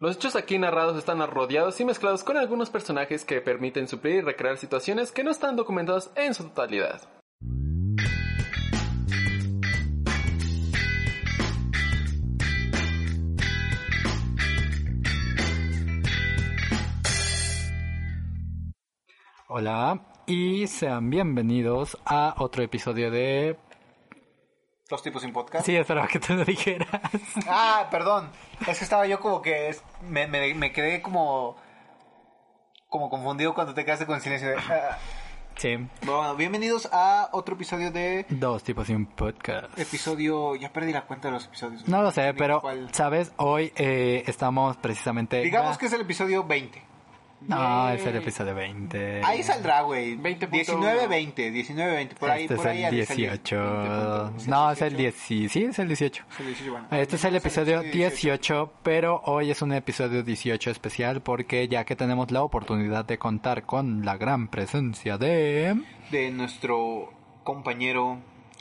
Los hechos aquí narrados están rodeados y mezclados con algunos personajes que permiten suplir y recrear situaciones que no están documentadas en su totalidad. Hola y sean bienvenidos a otro episodio de... Dos tipos sin podcast. Sí, esperaba que tú lo dijeras. Ah, perdón. Es que estaba yo como que es- me, me, me quedé como como confundido cuando te quedaste con el silencio. de, ah. Sí, Bueno, bienvenidos a otro episodio de dos tipos sin podcast. episodio. Ya perdí la cuenta de los episodios. No lo sé, pero, cuál. ¿sabes? Hoy eh, estamos precisamente... digamos que es el episodio 20. No, es el episodio 20. Ahí saldrá, güey. 20.1. 19 20, 19 20, por ahí este por es ahí el ha de salir. 18. 20.1. No, es el 10. Sí, es el 18. Es el 18, bueno. Este es el episodio 18, pero hoy es un episodio 18 especial porque ya que tenemos la oportunidad de contar con la gran presencia de... de nuestro compañero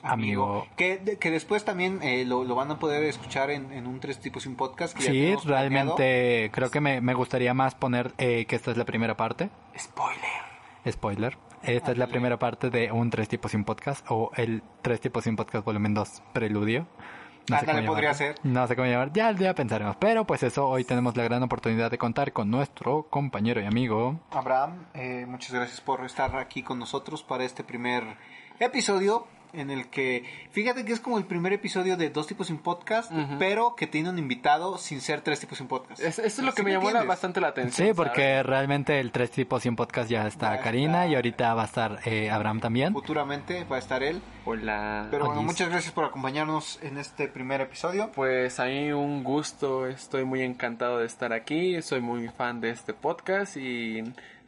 amigo, Amigo. que, que después también eh, lo, lo van a poder escuchar en, en un tres tipos sin podcast que ya Sí, planeado. realmente creo que me, me gustaría más poner eh, que esta es la primera parte. spoiler Spoiler. Esta es la primera parte de un Tres Tipos Sin Podcast o el Tres Tipos Sin Podcast volumen 2 preludio. Ándale, cómo podría ser. No sé cómo llamar. Ya, ya pensaremos. Pero pues eso, hoy tenemos la gran oportunidad de contar con nuestro compañero y amigo. Abraham eh, muchas gracias por estar aquí con nosotros para este primer episodio en el que fíjate que es como el primer episodio de dos tipos sin podcast pero que tiene un invitado sin ser tres tipos sin podcast Es- eso es lo que ¿Sí me llamó la- bastante la atención. Sí, porque ¿sabes? realmente el Tres Tipos Sin Podcast ya está Ya Karina está. y ahorita va a estar eh, Abraham también. futuramente va a estar él Hola. pero bueno muchas gracias por acompañarnos en este primer episodio Pues a mí un gusto, estoy muy encantado de estar aquí, soy muy fan de este podcast y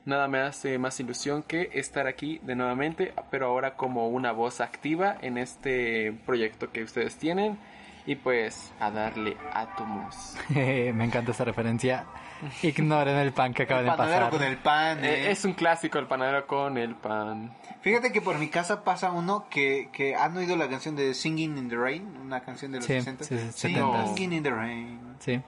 nada me hace más ilusión que estar aquí de nuevamente, pero ahora como una voz activa en este proyecto que ustedes tienen y pues a darle átomos. me encanta esa referencia. Ignoren el pan que acaba el de panadero pasar. con el pan Eh, eh. es un clásico el panadero con el pan. Fíjate que por mi casa pasa uno que, que han oído la canción de Singing in the Rain, una canción de los Sí, 60. sí, sí, Singing 70s. in the Rain. Sí.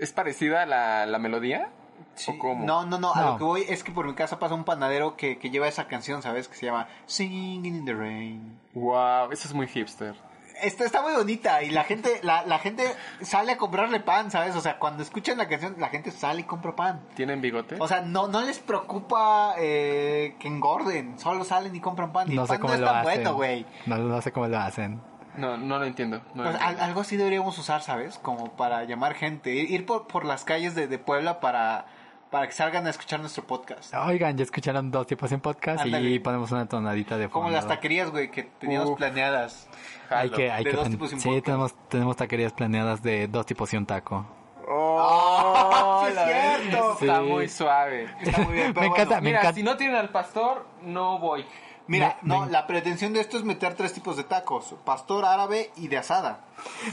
¿Es parecida la, la melodía? Sí. ¿O cómo? No, no, no, a No. lo que voy es que por mi casa pasa un panadero que, que lleva esa canción, ¿sabes? Que se llama Singing in the Rain. Wow, eso es muy hipster. Está, está muy bonita y la gente, la, la gente sale a comprarle pan, ¿sabes? O sea, cuando escuchan la canción, la gente sale y compra pan. ¿Tienen bigote? O sea, no, no les preocupa eh, que engorden, solo salen y compran pan. Y No el sé pan cómo no es lo tan hacen. bueno, güey. No, no sé cómo lo hacen. No, no lo entiendo. no Pues, entiendo. algo así deberíamos usar, ¿sabes? Como para llamar gente. Ir, ir por, por las calles de, de Puebla para, para que salgan a escuchar nuestro podcast. Oigan, ya escucharon dos tipos en podcast y ponemos una tonadita de fondo. Como las taquerías, güey, que teníamos Uf. planeadas. Hay que, hay de que dos sí, podcast. tenemos, tenemos taquerías planeadas de dos tipos y un taco. Oh, sí es cierto. Está muy suave. Está muy bien, pero Me encanta, bueno. me Mira, encanta. si no tienen al pastor, no voy. Mira, Me- no, me- la pretensión de esto es meter tres tipos de tacos. Pastor, árabe y de asada.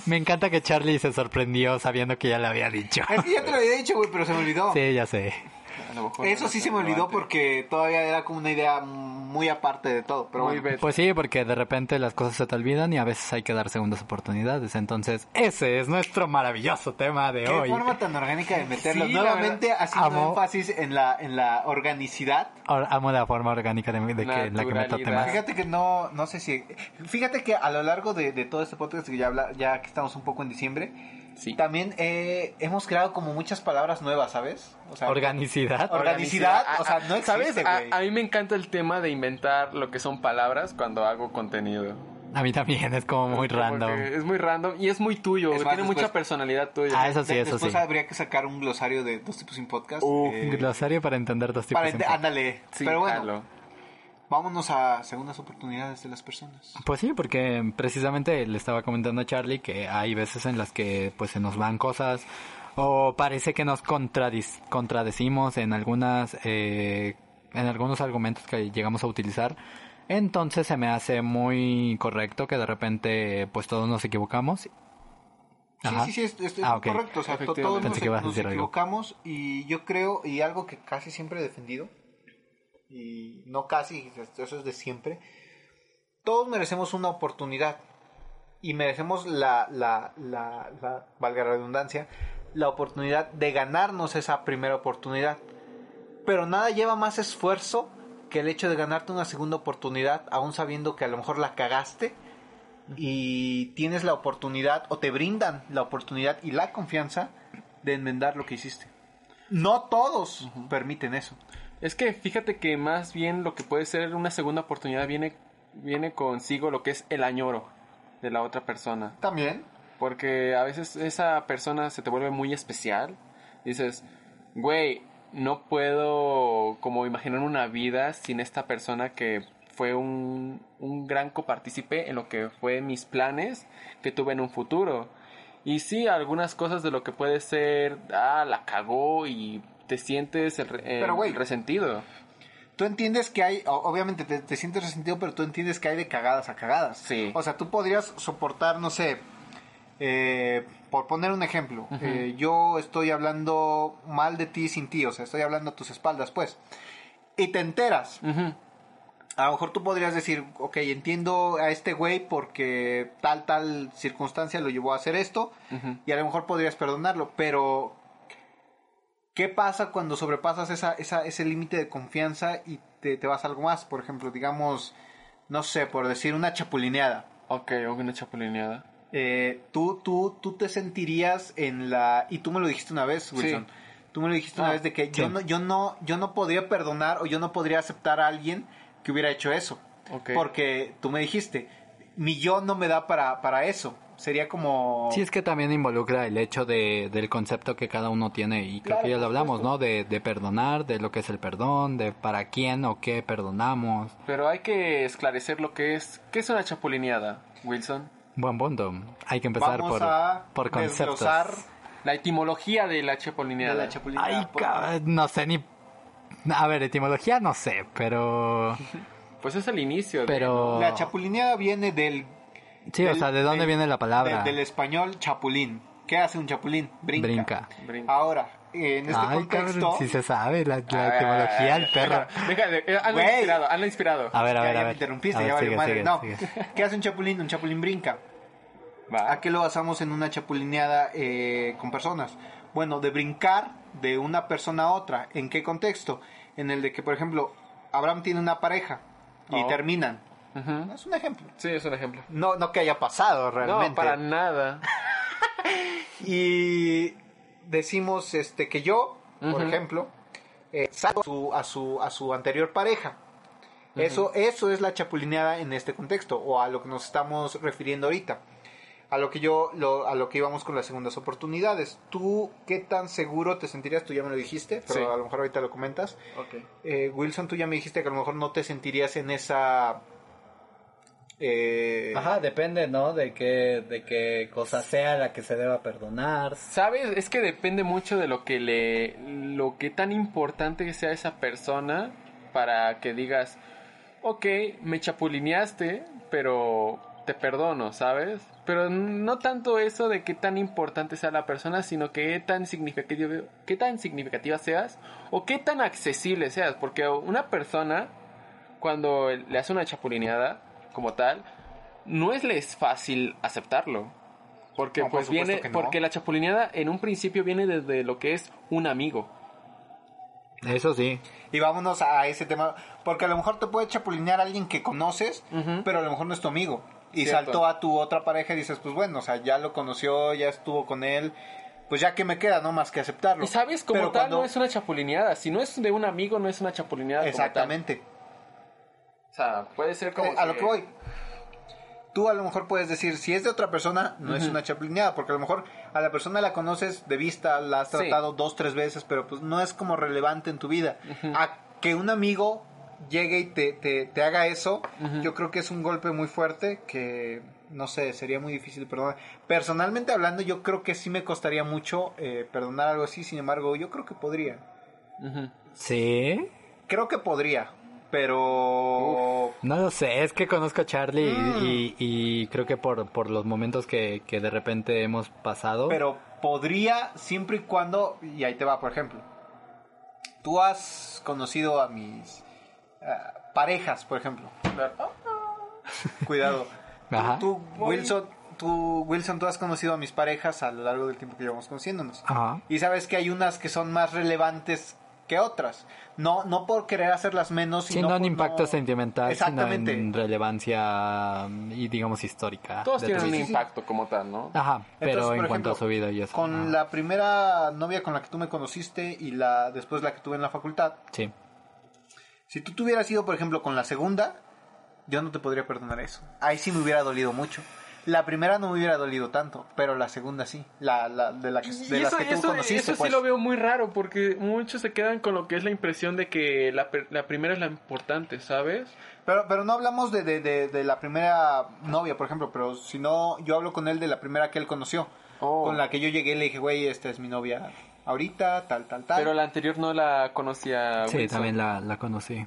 Me encanta que Charlie se sorprendió sabiendo que ya le había dicho. Es que ya te lo había dicho, güey, pero se me olvidó. Sí, ya sé. A lo mejor Eso no sí se me olvidó relevante. porque todavía era como una idea muy aparte de todo. Pero Muy bueno. beta. Pues sí, porque de repente las cosas se te olvidan y a veces hay que dar segundas oportunidades. Entonces, ese es nuestro maravilloso tema de Qué hoy. forma tan orgánica de meterlo. Sí, Nuevamente haciendo Amo. énfasis en la, en la organicidad. Ahora, Amo la forma orgánica de, de que, en la que meto temas. Fíjate que no, no sé si... Fíjate que a lo largo de, de todo este podcast, que ya, habla, ya que estamos un poco en diciembre, Sí. también eh, hemos creado como muchas palabras nuevas, ¿sabes? O sea, Organicidad. Organicidad, o sea, no ¿Sabes? A, a mí me encanta el tema de inventar lo que son palabras cuando hago contenido. A mí también es como muy Como random. Es muy random y es muy tuyo. Es más, tiene después- mucha personalidad tuya. Ah, eso sí, De- eso después sí. habría que sacar un glosario de dos tipos sin podcast. Uf, eh, Glosario para entender dos tipos para de ente- ándale. Sí, Pero bueno, jalo. Vámonos a segundas oportunidades de las personas. Pues sí, porque precisamente le estaba comentando a Charlie que hay veces en las que pues se nos van cosas o parece que nos contradecimos en algunas eh, en algunos argumentos que llegamos a utilizar. Entonces se me hace muy correcto que de repente pues todos nos equivocamos. Ajá. Sí, sí, sí, es, Ah, correcto. O sea, todos nos, algo. equivocamos y yo creo, y algo que casi siempre he defendido, y no casi, eso es de siempre, todos merecemos una oportunidad y merecemos la, la, la, la valga la redundancia, la oportunidad de ganarnos esa primera oportunidad. Pero nada lleva más esfuerzo que el hecho de ganarte una segunda oportunidad, aún sabiendo que a lo mejor la cagaste y tienes la oportunidad o te brindan la oportunidad y la confianza de enmendar lo que hiciste. No todos permiten eso. Es que fíjate que más bien lo que puede ser una segunda oportunidad viene, viene consigo lo que es el añoro de la otra persona. También. Porque a veces esa persona se te vuelve muy especial. Dices, güey, no puedo como imaginar una vida sin esta persona que fue un, un gran copartícipe en lo que fue mis planes que tuve en un futuro. Y sí, algunas cosas de lo que puede ser, ah, la cagó y te sientes el, el Pero, güey, resentido. Tú entiendes que hay, obviamente te, te sientes resentido, pero tú entiendes que hay de cagadas a cagadas. Sí. O sea, tú podrías soportar, no sé, eh, por poner un ejemplo, eh, yo estoy hablando mal de ti sin ti, o sea, estoy hablando a tus espaldas, pues. Y te enteras. A lo mejor tú podrías decir, ok, entiendo a este güey porque tal, tal circunstancia lo llevó a hacer esto, y a lo mejor podrías perdonarlo, pero ¿qué pasa cuando sobrepasas esa, esa, ese límite de confianza y te, te vas a algo más? Por ejemplo, digamos, no sé, por decir una chapulineada. Ok, una chapulineada. Eh, tú, tú, tú te sentirías en la... Y tú me lo dijiste una vez, Wilson. Tú me lo dijiste una Ah, vez de que yo, no, yo, no, yo no podría perdonar o yo no podría aceptar a alguien que hubiera hecho eso. Porque tú me dijiste, mi yo no me da para, para eso. Sería como... Sí, es que también involucra el hecho de, del concepto que cada uno tiene y creo que ya lo hablamos. ¿no? De, de perdonar, de lo que es el perdón, de para quién o qué perdonamos. Pero hay que esclarecer lo que es. ¿Qué es una chapulineada, Wilson? Buen punto. Hay que empezar Vamos por, a por conceptos. desglosar La etimología de la de chapulineada. la chapulineada. Ay, Por- no sé ni... A ver, etimología no sé, pero... Pues es el inicio. de- Pero... La chapulineada viene del... Sí, o del- sea, ¿de dónde del- viene la palabra? de- del español chapulín. ¿Qué hace un chapulín? Brinca. Brinca. Brinca. Ahora, en este Ay, contexto... cabrón, si se sabe la, la Ah, etimología, el perro. Deja, deja, eh, hazlo inspirado, hazlo inspirado. A ver, a Ya, ver, ya a me ver. interrumpiste, A ver, ya valió sigue, madre. sigue, no. sigue. ¿Qué hace un chapulín? Un chapulín brinca. Va. ¿A qué lo basamos en una chapulineada eh, con personas? Bueno, de brincar de una persona a otra. ¿En qué contexto? En el de que, por ejemplo, Abraham tiene una pareja y Oh. terminan. Es un ejemplo. Sí, es un ejemplo. No, no que haya pasado realmente. No, para nada. Y decimos este que yo, por ejemplo, eh, salgo a su, a su, a su anterior pareja. Eso, eso es la chapulineada en este contexto, o a lo que nos estamos refiriendo ahorita. A lo que yo, lo, a lo que íbamos con las segundas oportunidades. ¿Tú qué tan seguro te sentirías? Tú ya me lo dijiste, pero Sí. a lo mejor ahorita lo comentas. Eh, Wilson, tú ya me dijiste que a lo mejor no te sentirías en esa... eh, Ajá, depende, ¿no? De qué, de qué cosa sea la que se deba perdonar. ¿Sabes? Es que depende mucho de lo que le. Lo que tan importante sea esa persona para que digas, ok, me chapulineaste, pero te perdono, ¿sabes? Pero no tanto eso de qué tan importante sea la persona, sino qué tan significativa, qué tan significativa seas o qué tan accesible seas. Porque una persona, cuando le hace una chapulineada, como tal, no es les fácil aceptarlo. Porque No, por pues viene, no. porque la chapulineada en un principio viene desde lo que es un amigo. Eso sí. Y vámonos a ese tema, porque a lo mejor te puede chapulinear a alguien que conoces, pero a lo mejor no es tu amigo. Y Cierto. saltó a tu otra pareja y dices, pues bueno, o sea, ya lo conoció, ya estuvo con él, pues ya que me queda, no más que aceptarlo. Y sabes, como Pero tal, cuando- no es una chapulineada. Si no es de un amigo, no es una chapulineada. como tal. Sea, puede ser como. Eh, a lo que voy. Tú a lo mejor puedes decir, si es de otra persona, no es una chapulineada, porque a lo mejor a la persona la conoces de vista, la has Sí. tratado dos, tres veces, pero pues no es como relevante en tu vida. A que un amigo llegue y te, te, te haga eso, yo creo que es un golpe muy fuerte que, no sé, sería muy difícil perdonar. Personalmente hablando, yo creo que sí me costaría mucho eh, perdonar algo así, sin embargo, yo creo que podría. ¿Sí? Creo que podría, pero... No lo sé, es que conozco a Charlie y- Mm. y, y creo que por, por los momentos que, que de repente hemos pasado... Pero podría siempre y cuando, y ahí te va, por ejemplo, tú has conocido a mis ah, parejas, por ejemplo. Cuidado. Ajá. Tú, Wilson, tú, Wilson, tú has conocido a mis parejas a lo largo del tiempo que llevamos conociéndonos. Ajá. Y sabes que hay unas que son más relevantes que otras. No, no por querer hacerlas menos, Sí, sino no en impacto no- sentimental, sino Exactamente. en relevancia mm, y digamos histórica. Todos tienen un impacto como tal, ¿no? Ajá, pero Entonces, en cuanto a su vida y eso. Con ajá. la primera novia con la que tú me conociste y la después la que tuve en la facultad, Sí. si tú te hubieras ido, por ejemplo, con la segunda, yo no te podría perdonar eso. Ahí sí me hubiera dolido mucho. La primera no me hubiera dolido tanto, pero la segunda sí. La, la de, la que, Y de las eso, que tú eso- conociste, eso pues. sí lo veo muy raro porque muchos se quedan con lo que es la impresión de que la, la primera es la importante, ¿sabes? Pero, pero no hablamos de, de, de, de la primera novia, por ejemplo, pero si no, yo hablo con él de la primera que él conoció. Oh. Con la que yo llegué y le dije, güey, esta es mi novia ahorita, tal, tal, tal. Pero la anterior no la conocía. Sí, Wilson. también la, la conocí.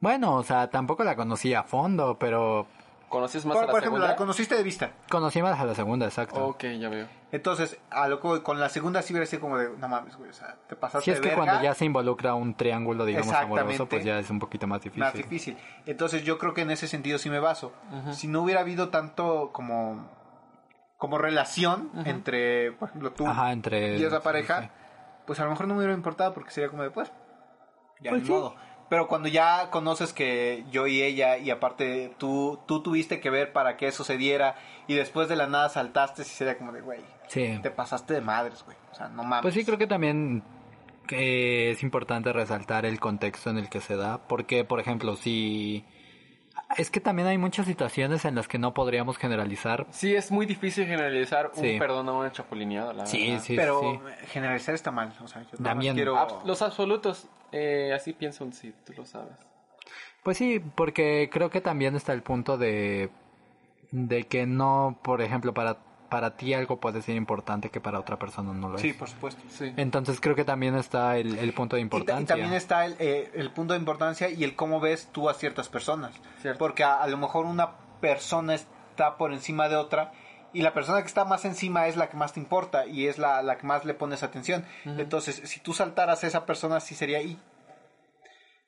Bueno, o sea, tampoco la conocí a fondo, pero ¿Conoces más por, a la por ejemplo, segunda? la conociste de vista. conocí más a la segunda, exacto. Ok, ya veo. Entonces, a lo que con la segunda sí hubiera sido como de, no mames, güey, o sea, te pasaste Si es que cuando ya se involucra un triángulo, digamos, amoroso, pues ya es un poquito más difícil. más difícil. Entonces, yo creo que en ese sentido sí me baso. Si no hubiera habido tanto como como relación entre, por ejemplo, tú Ajá, entre... y esa sí, pareja, sí. pues a lo mejor no me hubiera importado porque sería como de, pues, ya Pues ni sí. modo. Pero cuando ya conoces que yo y ella, y aparte tú, tú tuviste que ver para que eso se diera, y después de la nada saltaste, sí sería como de, güey, Sí. te pasaste de madres, güey. O sea, no mames. Pues sí, creo que también que es importante resaltar el contexto en el que se da, porque, por ejemplo, si... Es que también hay muchas situaciones en las que no podríamos generalizar. Sí, es muy difícil generalizar Sí. un perdón a una chapulineada, la Sí, verdad. sí, Pero sí. generalizar está mal. O sea, yo nada más También. quiero... Abs- Los absolutos, eh, así pienso sí, tú lo sabes. Pues sí, porque creo que también está el punto de, de que no, por ejemplo, para, para ti algo puede ser importante que para otra persona no lo es. Sí, por supuesto. Sí. Entonces creo que también está el, el punto de Y, ta- y importancia. también está el, eh, el punto de importancia y el cómo ves tú a ciertas personas. Cierto. Porque a, a lo mejor una persona está por encima de otra y la persona que está más encima es la que más te importa y es la, la que más le pones atención. Entonces, si tú saltaras a esa persona, sí sería... Y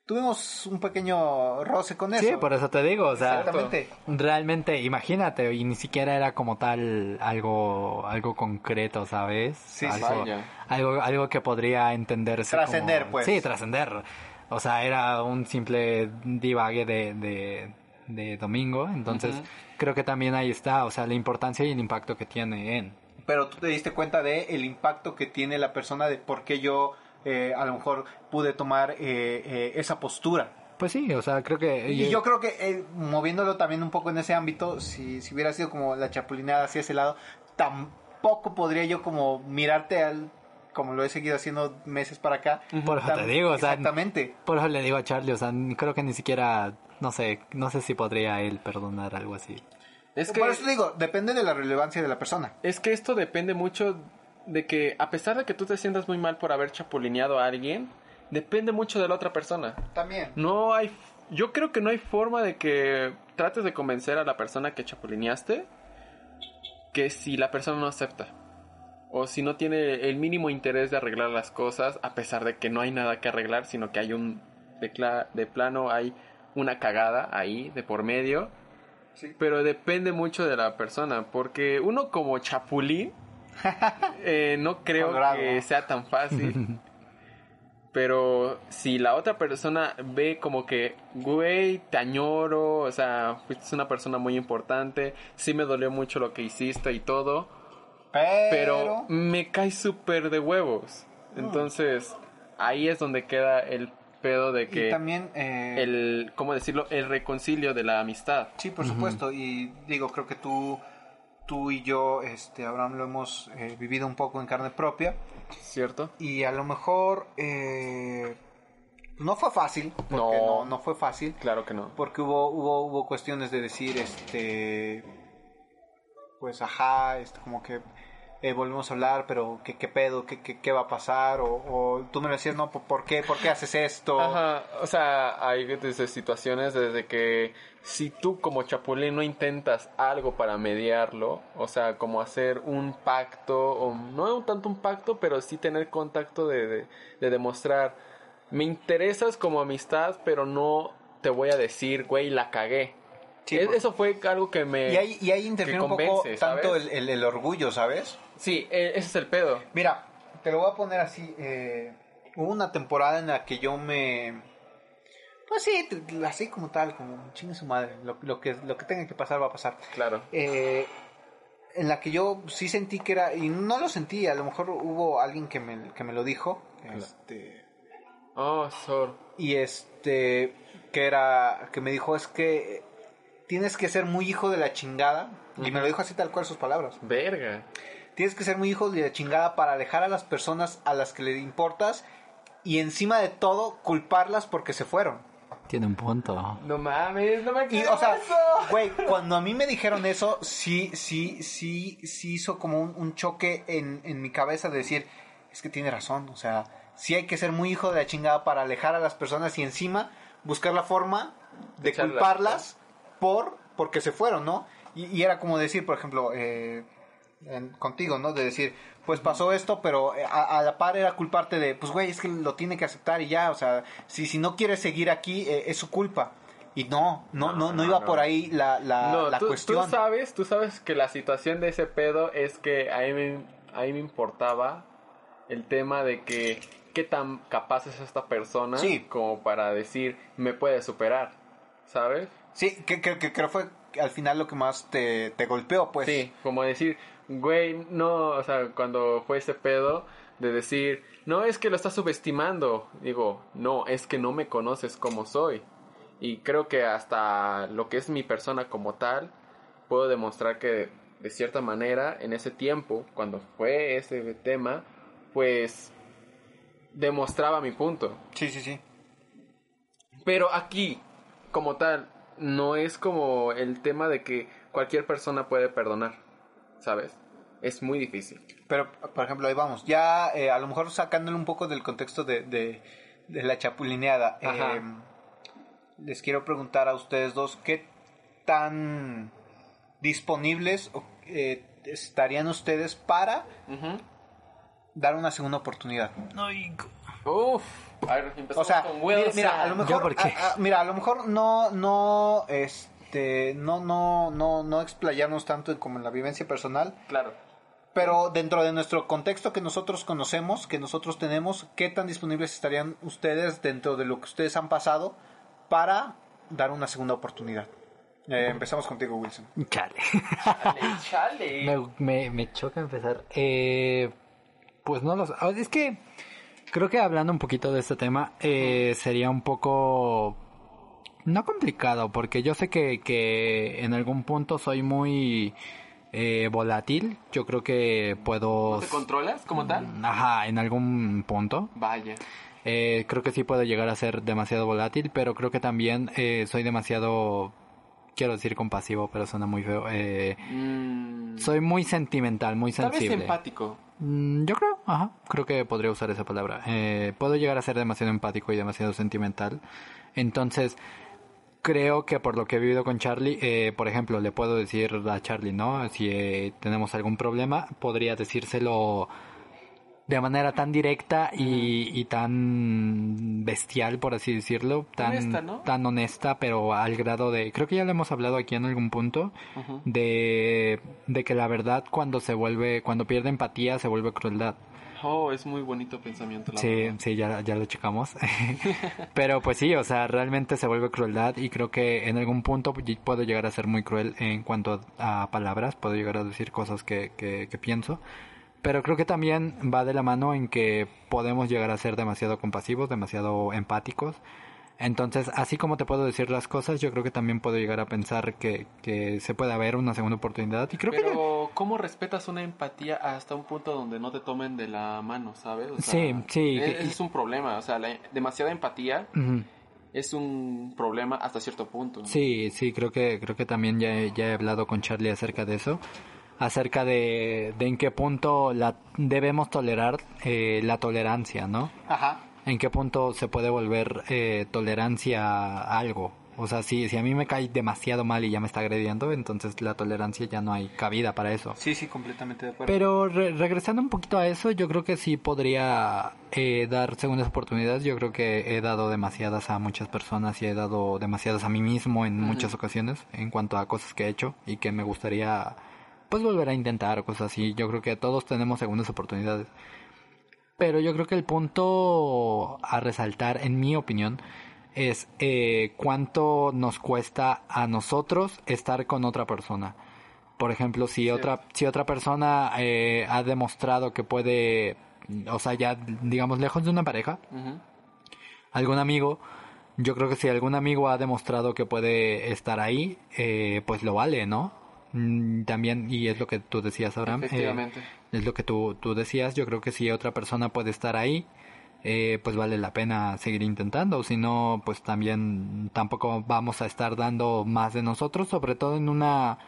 tuvimos un pequeño roce con eso. Sí, por eso te digo, o sea, Exactamente. realmente, imagínate, y ni siquiera era como tal algo, algo concreto, ¿sabes? Sí, sí. algo, Vaya. algo, algo que podría entenderse. Trascender, como- pues. Sí, trascender. O sea, era un simple divague de, de, de domingo, entonces Ujú. creo que también ahí está, o sea, la importancia y el impacto que tiene en. pero tú te diste cuenta de el impacto que tiene la persona de por qué yo eh, a lo mejor pude tomar eh, eh, esa postura. Pues sí, o sea, creo que... Y yo creo que eh, moviéndolo también un poco en ese ámbito, si, si hubiera sido como la chapulineada hacia ese lado, tampoco podría yo como mirarte al como lo he seguido haciendo meses para acá. Por eso te digo, o sea, exactamente. Por eso le digo a Charlie, o sea, creo que ni siquiera, no sé, no sé si podría él perdonar algo así. Es que, Por eso digo, depende de la relevancia de la persona. es que esto depende mucho de que, a pesar de que tú te sientas muy mal por haber chapulineado a alguien, depende mucho de la otra persona. También. No hay. Yo creo que no hay forma de que trates de convencer a la persona que chapulineaste que si la persona no acepta. O si no tiene el mínimo interés de arreglar las cosas, a pesar de que no hay nada que arreglar, sino que hay un. De, cla- de plano hay una cagada ahí de por medio. Sí. Pero depende mucho de la persona, porque uno como chapulín eh, no creo que sea tan fácil. Pero si la otra persona ve como que, güey, te añoro, o sea, fuiste una persona muy importante, sí me dolió mucho lo que hiciste y todo, Pero, pero me cae súper de huevos. Entonces, ahí es donde queda el pedo de y que también eh, el, ¿cómo decirlo? El reconcilio de la amistad. Sí, por supuesto. Y digo, creo que tú, tú y yo, este, Abraham, lo hemos eh, vivido un poco en carne propia. ¿Cierto? Y a lo mejor eh, no fue fácil. Porque No. no. no, fue fácil. Claro que no. Porque hubo, hubo, hubo cuestiones de decir, este, pues, ajá, este, como que eh, volvemos a hablar, pero ¿qué, qué pedo? ¿Qué, qué, qué va a pasar? O, o tú me decías, no, ¿por qué? ¿Por qué haces esto? Ajá, o sea, hay desde situaciones desde que si tú como chapulín no intentas algo para mediarlo, o sea, como hacer un pacto, o no tanto un pacto, pero sí tener contacto de, de, de demostrar, me interesas como amistad, pero no te voy a decir, güey, la cagué. Sí, E- Eso fue algo que me... Y ahí, y ahí un poco tanto el- el orgullo, ¿sabes? Sí, e- ese es el pedo. Mira, te lo voy a poner así. eh, hubo una temporada en la que yo me... Pues sí, así como tal, como chingue su madre. Lo, lo que, lo que tenga que pasar va a pasar. Claro. Eh, en la que yo sí sentí que era... Y no lo sentí, a lo mejor hubo alguien que me, que me lo dijo. Este, Oh, Sor. y este... Que era... Que me dijo, es que... Tienes que ser muy hijo de la chingada. Y me lo dijo así tal cual sus palabras. Verga. Tienes que ser muy hijo de la chingada para alejar a las personas a las que le importas y encima de todo culparlas porque se fueron. Tiene un punto. No mames, no me Y creo o sea, eso. güey, cuando a mí me dijeron eso, sí, sí, sí, sí hizo como un, un choque en, en mi cabeza de decir, es que tiene razón, o sea, sí hay que ser muy hijo de la chingada para alejar a las personas y encima buscar la forma de Echarla. culparlas por porque se fueron, ¿no? Y, y era como decir, por ejemplo, eh, en- contigo, ¿no? De decir, pues pasó esto, pero eh, a, a la par era culparte de, pues güey, es que lo tiene que aceptar y ya, o sea, si, si no quiere seguir aquí, eh, es su culpa. Y no, no, no, no, no, iba no. por ahí la, la, no, la tú, cuestión. tú sabes, tú sabes que la situación de ese pedo es que a mí, me, a mí me importaba el tema de que qué tan capaz es esta persona Sí. como para decir me puede superar, ¿sabes? Sí, que, que, que creo fue al final lo que más te, te golpeó, pues. Sí, como decir, güey, no, o sea, cuando fue ese pedo de decir, no es que lo estás subestimando, digo, no, es que no me conoces como soy. Y creo que hasta lo que es mi persona como tal, puedo demostrar que de cierta manera, en ese tiempo, cuando fue ese tema, pues demostraba mi punto. sí, sí. sí. Pero aquí, como tal, no es como el tema de que cualquier persona puede perdonar, ¿sabes? Es muy difícil. Pero, por ejemplo, ahí vamos. Ya, eh, a lo mejor sacándole un poco del contexto de, de, de la chapulineada. Eh, les quiero preguntar a ustedes dos, ¿qué tan disponibles eh, estarían ustedes para dar una segunda oportunidad? Uf. A ver, O empezamos sea, con mira, Wilson. mira, a lo mejor, mira, a lo mejor no, no, este, no, no, no, no explayarnos tanto como en la vivencia personal, Claro. pero dentro de nuestro contexto que nosotros conocemos, que nosotros tenemos, ¿qué tan disponibles estarían ustedes dentro de lo que ustedes han pasado para dar una segunda oportunidad? Eh, empezamos contigo, Wilson. Chale. Chale, chale. me, me, me choca empezar. Eh, pues no lo sé. Ah, Es que creo que hablando un poquito de este tema, eh, sería un poco... No complicado, porque yo sé que, que en algún punto soy muy eh, volátil. Yo creo que puedo... ¿No te controlas como tal? Ajá, en algún punto. Vaya. Eh, creo que sí puedo llegar a ser demasiado volátil, pero creo que también eh, soy demasiado... Quiero decir compasivo, pero suena muy feo. Eh, Mm, soy muy sentimental, muy Tal vez sensible. empático. Mm, Yo creo, ajá, creo que podría usar esa palabra. Eh, puedo llegar a ser demasiado empático y demasiado sentimental. Entonces, creo que por lo que he vivido con Charlie, eh, por ejemplo, le puedo decir a Charlie, ¿no? Si eh, tenemos algún problema, podría decírselo de manera tan directa y, y tan bestial, por así decirlo, tan Honesta, ¿no? tan honesta, pero al grado de, creo que ya lo hemos hablado aquí en algún punto, de, de que la verdad cuando se vuelve, cuando pierde empatía se vuelve crueldad. Oh, es muy bonito pensamiento. La Sí, verdad. sí, ya, ya lo checamos. Pero pues sí, o sea, realmente se vuelve crueldad y creo que en algún punto puedo llegar a ser muy cruel en cuanto a palabras, puedo llegar a decir cosas que, que, que pienso. Pero creo que también va de la mano en que podemos llegar a ser demasiado compasivos, demasiado empáticos. Entonces, así como te puedo decir las cosas, yo creo que también puedo llegar a pensar que, que se puede haber una segunda oportunidad. Y creo que Pero, ¿cómo respetas una empatía hasta un punto donde no te tomen de la mano, sabes? O sea, Sí, sí. e- es un problema. O sea, la, demasiada empatía es un problema hasta cierto punto. Sí, sí, creo que creo que también ya he, ya he hablado con Charlie acerca de eso, acerca de, de en qué punto la debemos tolerar eh, la tolerancia, ¿no? Ajá. En qué punto se puede volver eh, tolerancia a algo. O sea, si, si a mí me cae demasiado mal y ya me está agrediendo, entonces la tolerancia ya no hay cabida para eso. Sí, sí, completamente de acuerdo. Pero re- regresando un poquito a eso, yo creo que sí podría eh, dar segundas oportunidades. Yo creo que he dado demasiadas a muchas personas y he dado demasiadas a mí mismo en muchas ocasiones en cuanto a cosas que he hecho y que me gustaría pues volver a intentar o cosas así. Yo creo que todos tenemos segundas oportunidades. Pero yo creo que el punto a resaltar, en mi opinión, es eh, cuánto nos cuesta a nosotros estar con otra persona. Por ejemplo, si otra si otra persona eh, ha demostrado que puede, o sea, ya digamos lejos de una pareja, algún amigo, yo creo que si algún amigo ha demostrado que puede estar ahí, eh, pues lo vale, ¿no? Mm, También, y es lo que tú decías, Abraham. eh, Efectivamente. Es lo que tú, tú decías, yo creo que si otra persona puede estar ahí, eh, pues vale la pena seguir intentando, si no, pues también tampoco vamos a estar dando más de nosotros, sobre todo en una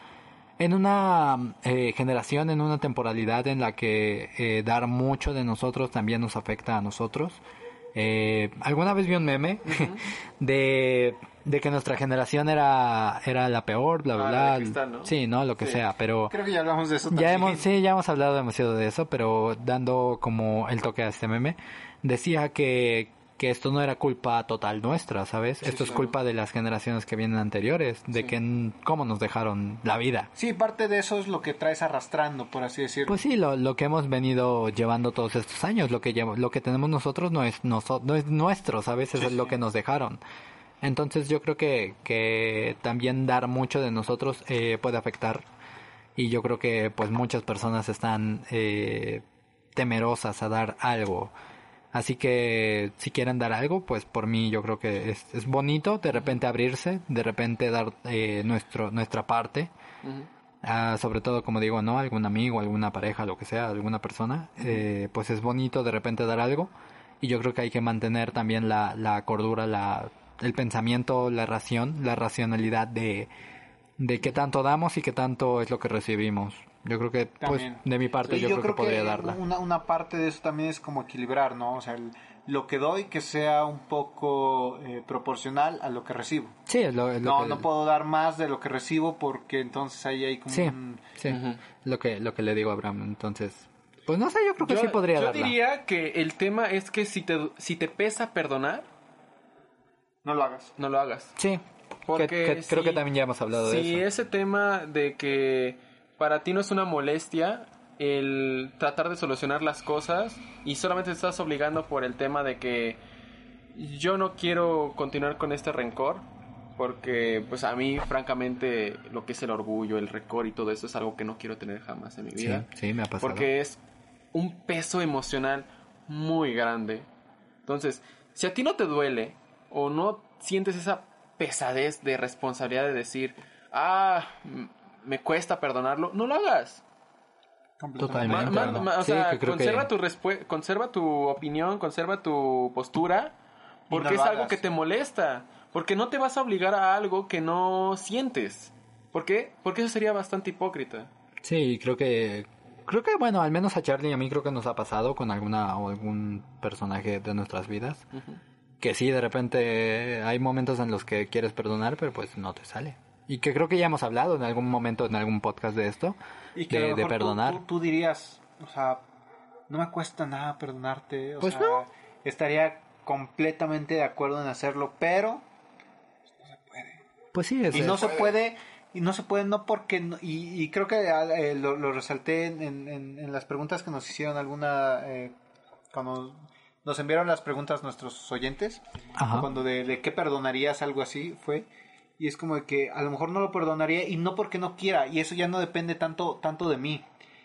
en una eh, generación, en una temporalidad en la que eh, dar mucho de nosotros también nos afecta a nosotros. Eh, alguna vez vi un meme de, de que nuestra generación era, era la peor, bla, bla, Ah, bla. cristal, ¿no? Sí, ¿no? Lo que Sí. sea, pero... Creo que ya hablamos de eso Ya también. hemos, sí, ya hemos hablado demasiado de eso, pero dando como el toque a este meme, decía que, que esto no era culpa total nuestra, ¿sabes? Sí, esto es claro. culpa de las generaciones que vienen anteriores, de Sí. que cómo nos dejaron la vida. Sí, parte de eso es lo que traes arrastrando, por así decirlo. Pues sí, lo, lo que hemos venido llevando todos estos años, lo que llevo- lo que tenemos nosotros no es noso- no es nuestro, ¿sabes? Eso Sí, es lo que nos dejaron. Entonces yo creo que, que también dar mucho de nosotros eh, puede afectar y yo creo que pues muchas personas están eh, temerosas a dar algo. Así que si quieren dar algo, pues por mí yo creo que es, es bonito de repente abrirse, de repente dar eh, nuestro, nuestra parte. Ah, sobre todo, como digo, ¿no? Algún amigo, alguna pareja, lo que sea, alguna persona, eh, pues es bonito de repente dar algo. Y yo creo que hay que mantener también la, la cordura, la, el pensamiento, la ración, la racionalidad de, de qué tanto damos y qué tanto es lo que recibimos. Yo creo que, pues, También. de mi parte, Sí, yo, creo, que podría darla. Una, una parte de eso también es como equilibrar, ¿no? O sea, el- lo que doy que sea un poco eh, proporcional a lo que recibo. Sí, es lo, es lo No, que... no puedo dar más de lo que recibo porque entonces ahí hay como Sí, un... sí, Ujú. lo, que, lo que le digo a Abraham. Entonces, pues no sé, yo creo que Yo, sí podría yo darla. diría que el tema es que si te, si te pesa perdonar, No lo hagas. no lo hagas. Sí, Porque que- que creo que también ya hemos hablado de Si eso. ese tema de que para ti no es una molestia el tratar de solucionar las cosas y solamente te estás obligando por el tema de que yo no quiero continuar con este rencor porque pues a mí francamente lo que es el orgullo, el rencor y todo eso es algo que no quiero tener jamás en mi Sí, vida. sí, me ha pasado. Porque es un peso emocional muy grande. Entonces, si a ti no te duele o no sientes esa pesadez de responsabilidad de decir, ah, me cuesta perdonarlo, no lo hagas. Totalmente. Ma- ma- ma- o Sí, sea, que creo que- conserva, tu conserva tu opinión, conserva tu postura, porque no es algo hagas. que te molesta. Porque no te vas a obligar a algo que no sientes. ¿Por qué? Porque eso sería bastante hipócrita. Sí, creo que creo que bueno, al menos a Charlie y a mí creo que nos ha pasado con alguna o algún personaje de nuestras vidas Ujú. Que sí de repente hay momentos en los que quieres perdonar, pero pues no te sale. Y que creo que ya hemos hablado en algún momento en algún podcast de esto Y que a lo de, de tú- perdonar. Tú, tú dirías, o sea, no me cuesta nada perdonarte. O Pues sea, no. estaría completamente de acuerdo en hacerlo, pero Pues sí, es, y no se puede y no se puede no porque no- y, y creo que eh, lo, lo resalté en, en- en las preguntas que nos hicieron alguna eh, cuando nos enviaron las preguntas nuestros oyentes Ajá. cuando de, de qué perdonarías algo así fue y es como de que a lo mejor no lo perdonaría y no porque no quiera y eso ya no depende tanto tanto de mí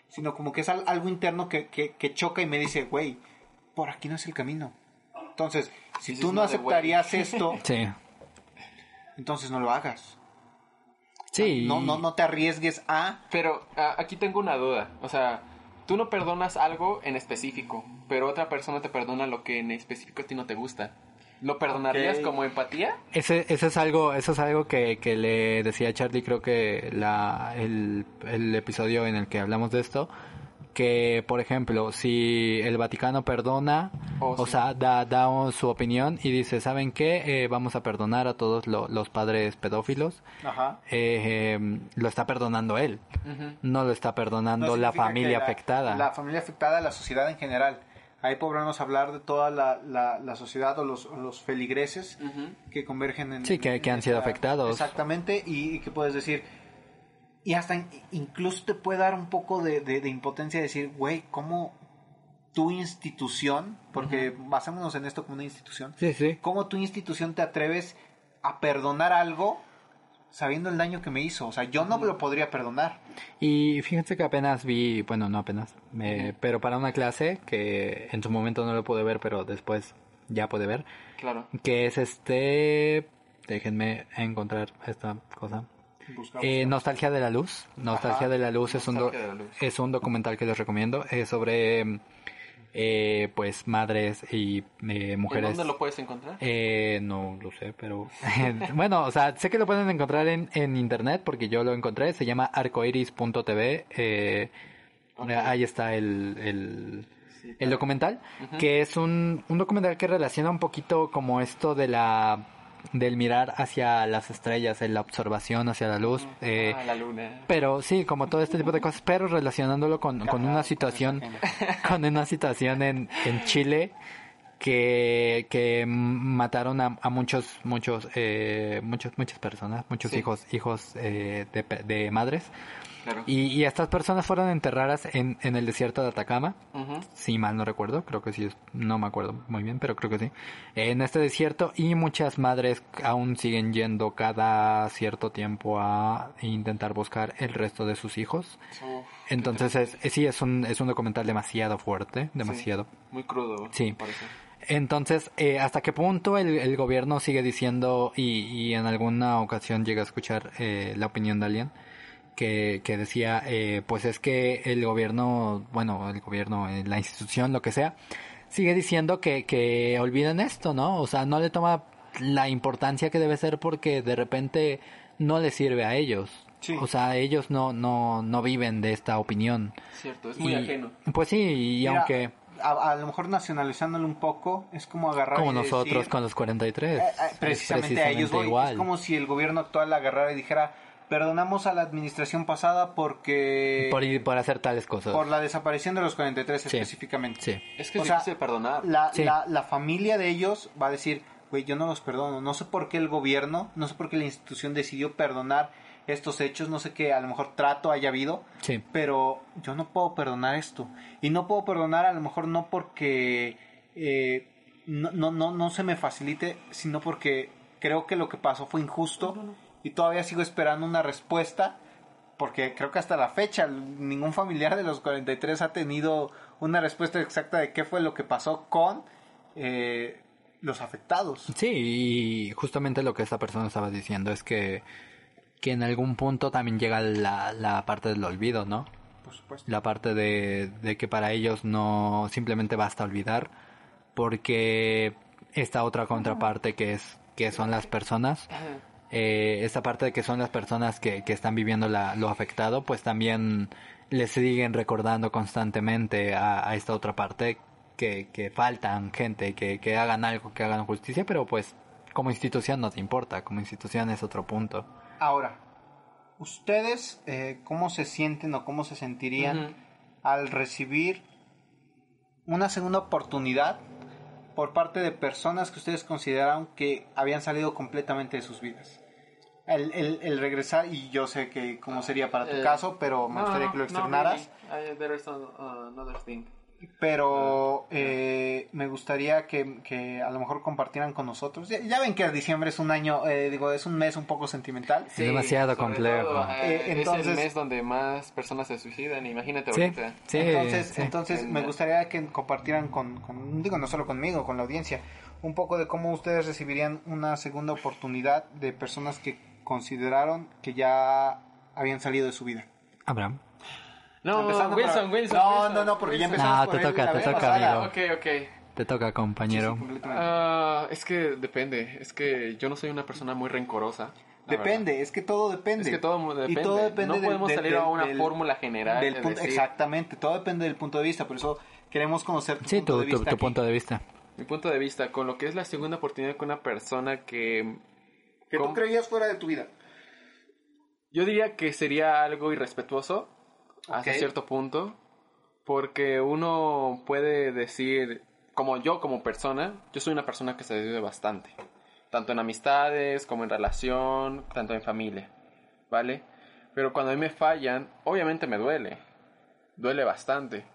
sino como que es al- algo interno que, que, que choca y me dice güey por aquí no es el camino entonces si This tú no aceptarías esto Sí. entonces no lo hagas Sí. no, no, no te arriesgues a. Pero a- aquí tengo una duda. O sea, tú no perdonas algo en específico, pero otra persona te perdona lo que en específico a ti no te gusta. ¿Lo perdonarías Ok. como empatía? Ese, ese es algo, eso es algo que, que le decía a Charlie, creo que la, el, el episodio en el que hablamos de esto, que por ejemplo, si el Vaticano perdona Oh, o sí. sea, da, da un- su opinión y dice, ¿saben qué? Eh, vamos a perdonar a todos lo- los padres pedófilos. Ajá. Eh, eh, lo está perdonando él, no lo está perdonando No la familia afectada. La familia afectada, la sociedad en general. Ahí podremos hablar de toda la, la, la sociedad o los, los feligreses que convergen en... Sí, que- que han sido afectados. Exactamente, y, y que puedes decir... Y hasta in- incluso te puede dar un poco de, de, de impotencia decir, güey, ¿cómo tu institución, porque basémonos en esto como una institución, Sí, sí. ¿cómo tu institución te atreves a perdonar algo sabiendo el daño que me hizo? O sea, yo no lo podría perdonar. Y fíjense que apenas vi, bueno, no apenas, me- pero para una clase que en su momento no lo pude ver, pero después ya pude ver, Claro. que es este, déjenme encontrar esta cosa. Eh, Nostalgia de la Luz. Nostalgia Ajá. de la Luz es un, do- la Luz. es un documental que les recomiendo. Es sobre, eh, pues, madres y eh, ¿En mujeres. dónde lo puedes encontrar? Eh, no lo sé, pero bueno, o sea, sé que lo pueden encontrar en, en internet porque yo lo encontré. Se llama arcoiris.tv. Eh. Ahí está el, el, Sí, el claro. documental, que es un, un documental que relaciona un poquito como esto de la del mirar hacia las estrellas, en la observación hacia la luz. eh, ah, la luna. pero sí, como todo este tipo de cosas, pero relacionándolo con, con una situación, con una situación en, en Chile que, que mataron a, a muchos, muchos, eh, muchos, muchas personas, muchos Sí. hijos, hijos eh, de, de madres. Claro. Y, y estas personas fueron enterradas en, en el desierto de Atacama, Ujú. si mal no recuerdo, creo que sí, es- no me acuerdo muy bien, pero creo que sí, en este desierto y muchas madres aún siguen yendo cada cierto tiempo a intentar buscar el resto de sus hijos. Entonces es, es- sí, es un, es un documental demasiado fuerte, demasiado. sí, muy crudo. Sí. parece. Entonces, eh, ¿hasta qué punto el, el gobierno sigue diciendo y, y en alguna ocasión llega a escuchar eh, la opinión de alguien que, que decía, eh, pues es que el gobierno, bueno, el gobierno, eh, la institución, lo que sea, sigue diciendo que, que olviden esto, ¿no? O sea, no le toma la importancia que debe ser porque de repente no le sirve a ellos. Sí. O sea, ellos no, no, no viven de esta opinión. Cierto, es muy Y- ajeno. Pues sí, y Mira, aunque... A, a lo mejor nacionalizándolo un poco, es como agarrar Como y nosotros decir- con los 43. Eh, eh, precisamente a ellos voy. igual. Es como si el gobierno actual agarrara y dijera, perdonamos a la administración pasada porque... por, ir- por hacer tales cosas. por la desaparición de los 43 Sí. específicamente. Sí. Es que O sea, difícil perdonar. La, Sí. la, la familia de ellos va a decir, güey, yo no los perdono. No sé por qué el gobierno, no sé por qué la institución decidió perdonar estos hechos, no sé qué a lo mejor trato haya habido, Sí. pero yo no puedo perdonar esto. Y no puedo perdonar a lo mejor no porque eh, no, no, no, no se me facilite, sino porque creo que lo que pasó fue injusto y todavía sigo esperando una respuesta. Porque creo que hasta la fecha ningún familiar de los 43 ha tenido una respuesta exacta de qué fue lo que pasó con eh, los afectados. Sí, y justamente lo que esta persona estaba diciendo es que, que en algún punto también llega la, la parte del olvido, ¿no? Por supuesto. La parte de, de que para ellos no simplemente basta olvidar porque esta otra contraparte que es que son las personas eh, esta parte de que son las personas que, que están viviendo la, lo afectado, pues también les siguen recordando constantemente a, a esta otra parte que, que faltan gente, que, que hagan algo, que hagan justicia, pero pues como institución no te importa, como institución es otro punto. Ahora, ¿ustedes eh, cómo se sienten o cómo se sentirían al recibir una segunda oportunidad por parte de personas que ustedes consideraron que habían salido completamente de sus vidas? El, el, el regresar, y yo sé que cómo sería para tu Eh, caso, pero me No, gustaría no, que lo no, externaras. really. I- there is an- uh, another thing. Pero eh, me gustaría que, que a lo mejor compartieran con nosotros. Ya, ya ven que diciembre es un año, eh, digo, es un mes un poco sentimental. Es demasiado complejo. todo, eh, es entonces- el mes donde más personas se suicidan. Imagínate Sí, ahorita. sí, entonces, sí. entonces me gustaría que compartieran con, con- digo, no solo conmigo, con la audiencia, un poco de cómo ustedes recibirían una segunda oportunidad de personas que consideraron que ya habían salido de su vida. Abraham. No, Empezando por- Wilson, Wilson. No, Wilson, no, no, porque ya Wilson. empezamos No, por te toca, la te toca, pasada. amigo. Ok, ok. Te toca, compañero. Sí, sí. Ah, es que depende. Es que yo no soy una persona muy rencorosa. Depende, verdad. es que todo depende. Es que todo depende. Y todo depende no del- podemos del- salir a una del- fórmula general. del de punto- decir, Exactamente, todo depende del punto de vista. Por eso Queremos conocer tu Sí, punto tu, de tu, vista. tu aquí. punto de vista. Mi punto de vista, con lo que es la segunda oportunidad con una persona que... Que tú creías fuera de tu vida. Yo diría que sería algo irrespetuoso hasta cierto punto, porque uno puede decir, como yo como persona, yo soy una persona que se desvive bastante, tanto en amistades como en relación, tanto en familia, ¿vale? Pero cuando a mí me fallan, obviamente me duele, duele bastante,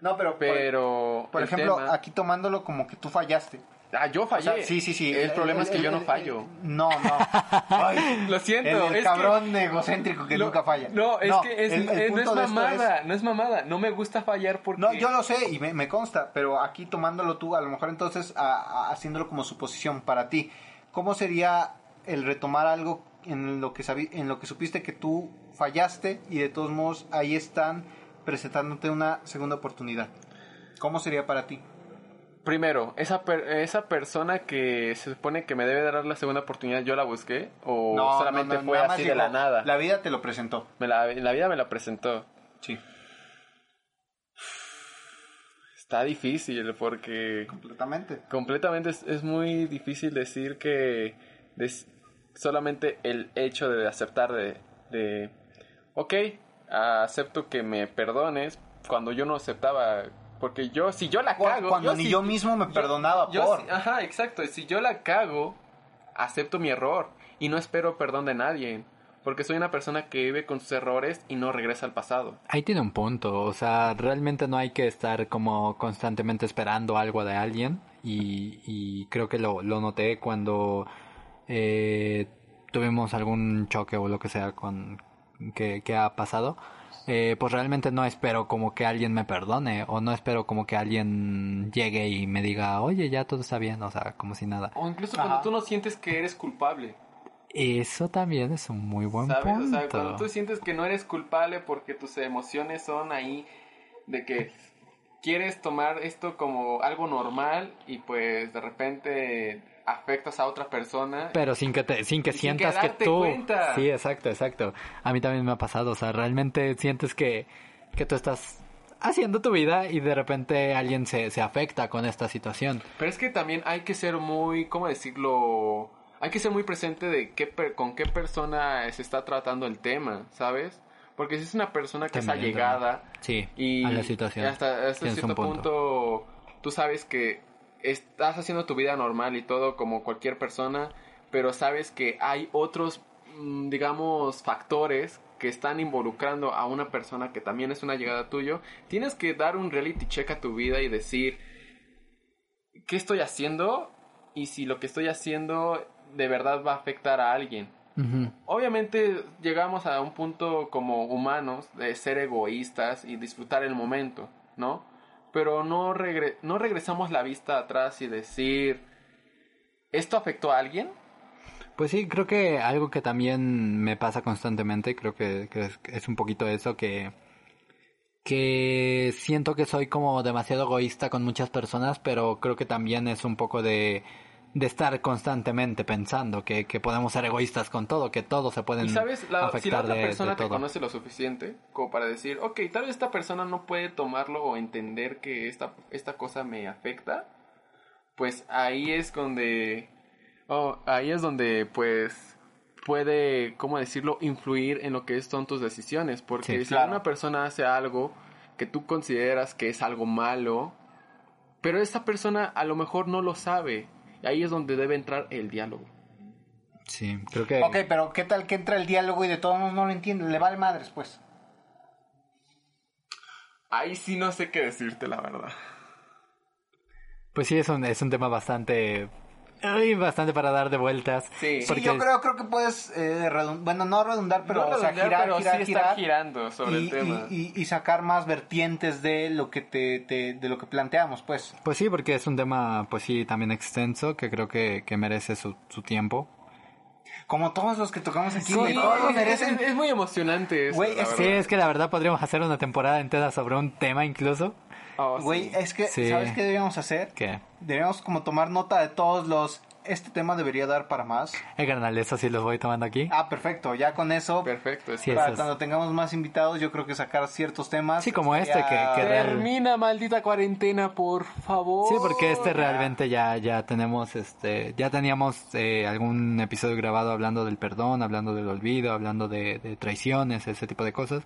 No, pero... por- pero... Por el ejemplo, tema- aquí tomándolo como que tú fallaste. Ah, yo O fallé. sea, sí, sí, sí. El, problema es que yo no el- fallo. el- no, no. Ay, Lo siento, el, el es cabrón egocéntrico que que... lo- nunca falla. No, es que es, el- el eh, no es mamada, no es mamada. No me gusta fallar porque... No, yo lo sé y me, me consta, pero aquí tomándolo tú, a lo mejor entonces a- a- haciéndolo como suposición para ti, ¿cómo sería el retomar algo en lo que sabi- en lo que supiste que tú fallaste y de todos modos ahí están presentándote una segunda oportunidad? ¿Cómo sería para ti? Primero, esa, per- esa persona que se supone que me debe dar la segunda oportunidad, ¿yo la busqué? ¿O No, solamente no, no, fue así de la nada? La vida te lo presentó. Me la, la vida me la presentó. Sí, Está difícil porque completamente. completamente es, es muy difícil decir que des- solamente el hecho de aceptar de, de, ok, acepto que me perdones cuando yo no aceptaba, porque yo, si yo la cago... Cuando ni yo mismo me perdonaba yo por. sí- ajá, exacto, si yo la cago, acepto mi error y no espero perdón de nadie, porque soy una persona que vive con sus errores y no regresa al pasado. Ahí tiene un punto, o sea, realmente no hay que estar como constantemente esperando algo de alguien y, y creo que lo, lo noté cuando eh, tuvimos algún choque o lo que sea con que, que ha pasado. Eh, pues realmente no espero como que alguien me perdone o no espero como que alguien llegue y me diga, oye, ya todo está bien, o sea, como si nada. O incluso Ajá. cuando tú no sientes que eres culpable. Eso también es un muy buen ¿Sabes? punto. O sea, cuando tú sientes que no eres culpable porque tus emociones son ahí de que quieres tomar esto como algo normal y pues de repente afectas a otra persona. Pero sin que te, sin que Y sin sientas que que, tú. cuenta. Sí, exacto, exacto. A mí también me ha pasado. O sea, realmente sientes que, que tú estás haciendo tu vida y de repente alguien se, se afecta con esta situación. Pero es que también hay que ser muy, ¿cómo decirlo? Hay que ser muy presente de qué per- con qué persona se está tratando el tema, ¿sabes? Porque si es una persona que También, es allegada Sí, y a la situación. hasta, hasta un cierto punto. tú sabes que estás haciendo tu vida normal y todo como cualquier persona, pero sabes que hay otros, mm, digamos, factores que están involucrando a una persona que también es una llegada tuyo, tienes que dar un reality check a tu vida y decir, ¿qué estoy haciendo? Y si lo que estoy haciendo de verdad va a afectar a alguien. Obviamente llegamos a un punto como humanos de ser egoístas y disfrutar el momento, ¿no? Pero no, regre- no regresamos la vista atrás y decir, ¿esto afectó a alguien? Pues sí, creo que algo que también me pasa constantemente, creo que, es un poquito eso, que, que siento que soy como demasiado egoísta con muchas personas, pero creo que también es un poco de, de estar constantemente pensando que, que podemos ser egoístas con todo, que todo se pueden Y sabes, la, si la afectar otra de, de persona te todo. conoce lo suficiente como para decir, ok, tal vez esta persona no puede tomarlo o entender que esta, esta cosa me afecta, pues ahí es donde, oh, ahí es donde pues puede, ¿cómo decirlo?, influir en lo que son tus decisiones, porque Sí, si claro. una persona hace algo que tú consideras que es algo malo, pero esa persona a lo mejor no lo sabe, ahí es donde debe entrar el diálogo. Sí, creo que... Ok, pero ¿qué tal que entra el diálogo y de todos modos no lo entiende? Le vale madres, pues. Ahí sí no sé qué decirte, la verdad. Pues sí, es un, es un tema bastante... ay, bastante para dar de vueltas. Sí. Sí, yo creo, creo que puedes, eh, bueno, no redundar, pero No o sea, girar, pero girar, sí girar. estar girando sobre y, el tema. y- y- y sacar más vertientes de lo que te, te- de lo que planteamos, pues. Pues sí, porque es un tema, pues sí, también extenso, que creo que, que merece su, su tiempo. Como todos los que tocamos aquí, Sí, güey, todos es, merecen. es- es muy emocionante eso, Güey, la es- Sí, es que la verdad podríamos hacer una temporada entera sobre un tema incluso. Oh, sí. Güey, es que, Sí. ¿sabes qué deberíamos hacer? Que Deberíamos como tomar nota de todos los este tema debería dar para más. El carnal, eso sí los voy tomando aquí. Ah, perfecto. Ya con eso, Perfecto. Sí, para eso es- cuando tengamos más invitados, yo creo que sacar ciertos temas. Sí, como este, que- que real- Termina, maldita cuarentena, por favor. Sí, porque este realmente ya ya tenemos este ya teníamos eh, algún episodio grabado hablando del perdón, hablando del olvido, hablando de, de traiciones, ese tipo de cosas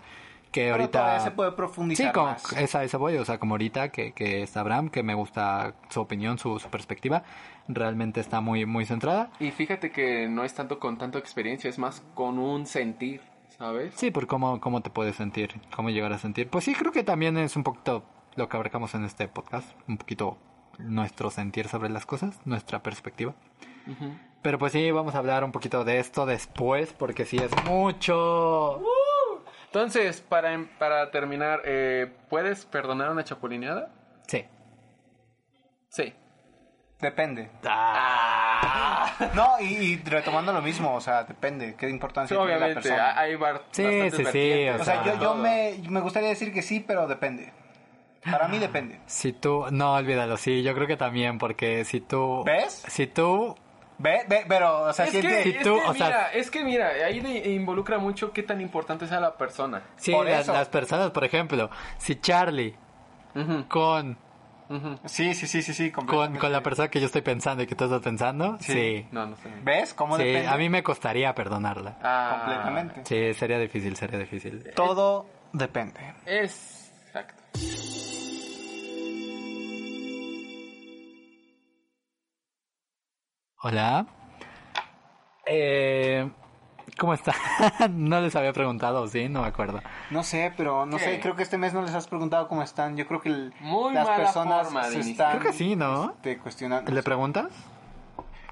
que Pero ahorita se puede profundizar Sí, como, más. esa, esa voy, o sea, como ahorita que, que está Abraham, que me gusta su opinión, su, su perspectiva, realmente está muy, muy centrada. Y fíjate que no es tanto con tanta experiencia, es más con un sentir, ¿sabes? Sí, por cómo, cómo te puedes sentir, cómo llegar a sentir. Pues sí, creo que también es un poquito lo que abarcamos en este podcast, un poquito nuestro sentir sobre las cosas, nuestra perspectiva. Ujú. Pero pues sí, vamos a hablar un poquito de esto después, porque sí es mucho. Entonces, para, em- para terminar, eh, ¿puedes perdonar una chapulineada? Sí. Sí. Depende. Ah. No, y, y retomando lo mismo, o sea, depende. ¿Qué importancia Sí, tiene la obviamente, persona? hay bar- Sí, sí, sí, o O sea, yo, yo me, me gustaría decir que sí, pero depende. Para mí depende. Si tú, no, olvídalo, sí, yo creo que también, porque si tú... ¿Ves? Si tú... Ve, ve, pero, o sea, Es siente... que, Si es tú, que o sea- mira, es que mira, ahí de- involucra mucho qué tan importante sea la persona. Sí, Por las, eso. las personas, por ejemplo, si Charlie con. Sí, sí, sí, sí, sí. con, con la persona que yo estoy pensando y que tú estás pensando, sí. No, no sé. ¿Ves cómo Sí, depende? a mí me costaría perdonarla. Ah, Completamente. Sí, sería difícil, sería difícil. Todo depende. Es exacto. Hola. Eh, ¿Cómo está? no les había preguntado, ¿sí? No me acuerdo. No sé, pero no ¿Qué? sé, creo que este mes no les has preguntado cómo están. Yo creo que el- Muy las mala personas forma de se están Creo que sí, ¿no? este, cuestionando. ¿Le preguntas?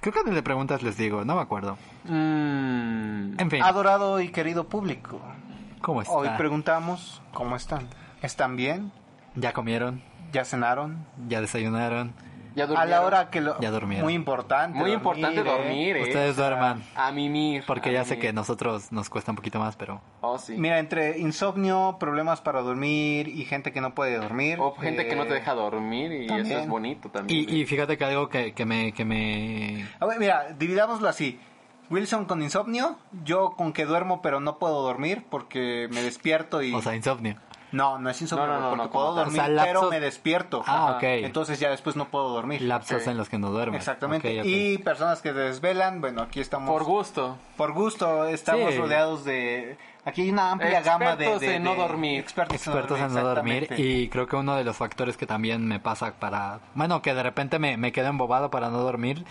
Creo que le preguntas les digo, no me acuerdo. Mm, En fin, Adorado y querido público, ¿cómo está? hoy preguntamos cómo están. ¿Están bien? ¿Ya comieron? ¿Ya cenaron? ¿Ya desayunaron? Ya A la hora que lo... Ya durmieron. Muy importante. Muy importante dormir, ¿eh? Ustedes duerman. A mimir. Porque a ya sé mimir. que nosotros nos cuesta un poquito más, pero... Oh, sí. Mira, entre insomnio, problemas para dormir y gente que no puede dormir. O gente que no te eh, deja dormir y también. eso es bonito también. Y, y fíjate que algo que, que me... Que me... A ver, mira, dividámoslo así. Wilson con insomnio, yo con que duermo pero no puedo dormir porque me despierto y... O sea, insomnio. No, no es insomnio, No, no, no, porque no, puedo dormir O sea, lapsos- pero me despierto. Ah, Ajá. ok. Entonces ya después no puedo dormir. Lapsos en los que no duermes. Exactamente. Y personas que desvelan, bueno, aquí estamos... Por gusto. Por gusto, estamos Sí. rodeados de... Aquí hay una amplia gama de, Expertos de- en no de- dormir. Expertos, expertos en no dormir exactamente. y creo que uno de los factores que también me pasa para bueno que de repente me, me quedo embobado para no dormir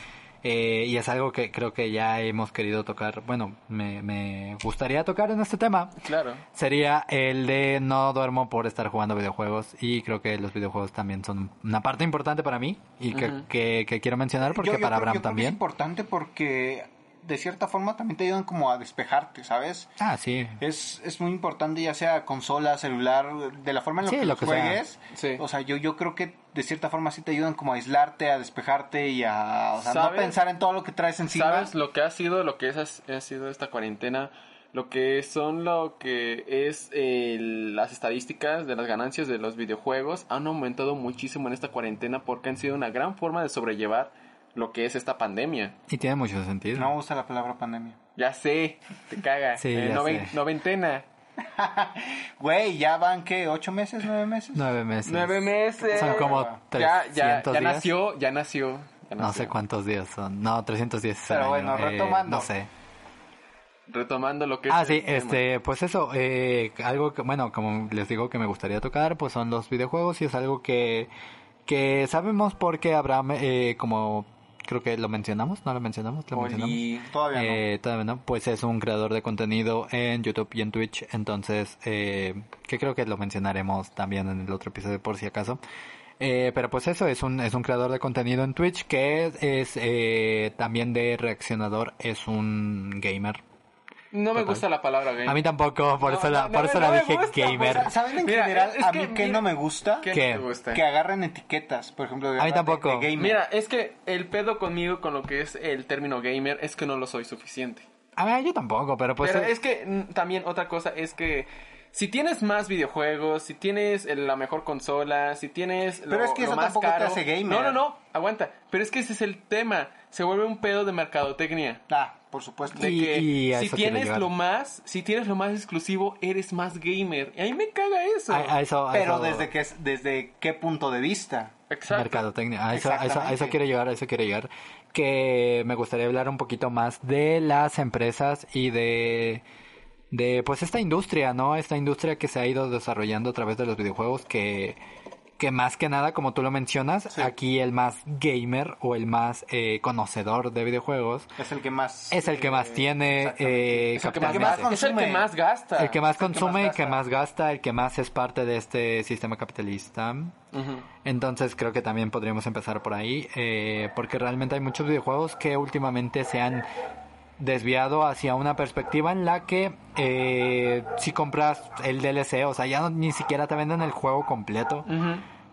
eh, y es algo que creo que ya hemos querido tocar bueno me, me gustaría tocar en este tema. Claro. sería el de no duermo por estar jugando videojuegos y creo que los videojuegos también son una parte importante para mí y que, que, que quiero mencionar porque Yo- yo para creo- Abraham yo creo que Es también. importante porque de cierta forma también te ayudan como a despejarte, ¿sabes? ah sí Es, es muy importante ya sea consola, celular, de la forma en la Sí, que lo que sea. juegues. Sí. O sea, yo, yo creo que de cierta forma sí te ayudan como a aislarte, a despejarte y a o sea, no pensar en todo lo que traes encima. ¿Sabes lo que ha sido, lo que es, ha sido esta cuarentena? Lo que son lo que es eh, las estadísticas de las ganancias de los videojuegos han aumentado muchísimo en esta cuarentena porque han sido una gran forma de sobrellevar lo que es esta pandemia. y tiene mucho sentido No usa la palabra pandemia. Ya sé, te caga. Sí, Eh, ya noven- sé. Noventena. Güey, ya van, ¿qué? ¿Ocho meses? ¿Nueve meses? nueve meses Nueve meses. son como Ya, 300 ya, ya días nació, ya nació. ya No nació. sé cuántos días son. No, 310 es Pero bueno. Eh, retomando. no sé. Retomando lo que es Ah, sí, tema. este, pues eso, eh, algo que, bueno, como les digo que me gustaría tocar, pues son los videojuegos y es algo que, que sabemos porque Abraham, eh, como creo que lo mencionamos, ¿no lo mencionamos? ¿Lo mencionamos? Oli. Todavía no. Eh, todavía no, pues es un creador de contenido en YouTube y en Twitch, entonces, eh, que creo que lo mencionaremos también en el otro episodio por si acaso. Eh, pero pues eso, es un, es un creador de contenido en Twitch que es, es, eh, también de reaccionador, es un gamer. No me Total. gusta la palabra gay. A mí tampoco, por No, eso la, no, por no, eso no la dije gusta, gamer. ¿Saben en Mira, general es a que, mí que mira, no me gusta? ¿Qué, gusta? Que agarren etiquetas, por ejemplo. de- A mí tampoco. de gamer. Mira, es que el pedo conmigo con lo que es el término gamer es que no lo soy suficiente. A ver, yo tampoco, pero pues... Pero es que también otra cosa es que si tienes más videojuegos, si tienes el- la mejor consola, si tienes lo, Pero es que lo eso más tampoco te hace gamer. No, no, no, aguanta. Pero es que ese es el tema. Se vuelve un pedo de mercadotecnia. Ah, por supuesto. De Y- que y si tienes lo más, si tienes lo más exclusivo, eres más gamer. Y a mí me caga eso. A, a eso, a Pero eso- desde que desde qué punto de vista. Exacto. mercadotecnia. A eso, a, eso, a eso Exactamente. quiero llegar, a eso quiero llegar. Que me gustaría hablar un poquito más de las empresas y de, de pues esta industria, ¿no? Esta industria que se ha ido desarrollando a través de los videojuegos que, que más que nada, como tú lo mencionas, aquí el más gamer o el más eh, conocedor de videojuegos Es el que más. es el que más tiene eh, Es el que más, gasta, es el que más gasta. El que más el que consume, el que más gasta, el que más es parte de este sistema capitalista. Entonces creo que también podríamos empezar por ahí, eh, porque realmente hay muchos videojuegos que últimamente se han desviado hacia una perspectiva en la que eh, si compras el DLC, o sea, ya no- ni siquiera te venden el juego completo,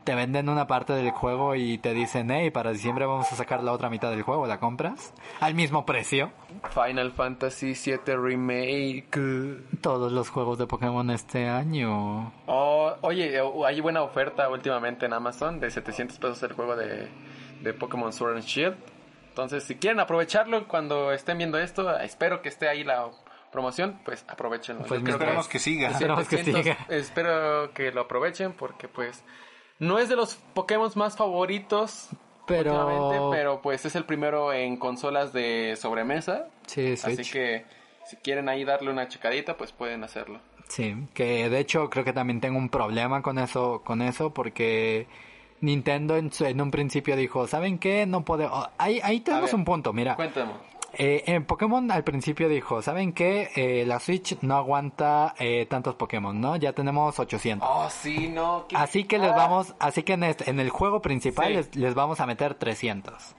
te venden una parte del juego y te dicen, hey, para diciembre vamos a sacar la otra mitad del juego, ¿la compras? Al mismo precio. Final Fantasy VII Remake. Todos los juegos de Pokémon este año. Oh, oye, eh, hay buena oferta últimamente en Amazon de 700 pesos el juego de, de Pokémon Sword and Shield. Entonces, si quieren aprovecharlo cuando estén viendo esto, espero que esté ahí la promoción, pues aprovechenlo. Pues Esperemos que siga. Esperemos que 700, siga. Espero que lo aprovechen porque pues no es de los Pokémon más favoritos. Pero- últimamente, pero pues es el primero en consolas de sobremesa. Sí, Así Switch. que si quieren ahí darle una checadita, pues pueden hacerlo. Sí, que de hecho creo que también tengo un problema con eso, con eso porque Nintendo en, su- en un principio dijo, ¿saben qué? No podemos... ahí, ahí tenemos ver, un punto, mira. Cuéntame. Eh, en Pokémon al principio dijo, ¿saben qué? Eh, la Switch no aguanta eh, tantos Pokémon, ¿no? Ya tenemos 800. Oh, sí, no. qué- Así que les Ah. vamos, así que en, este- en el juego principal Sí. les, les vamos a meter 300.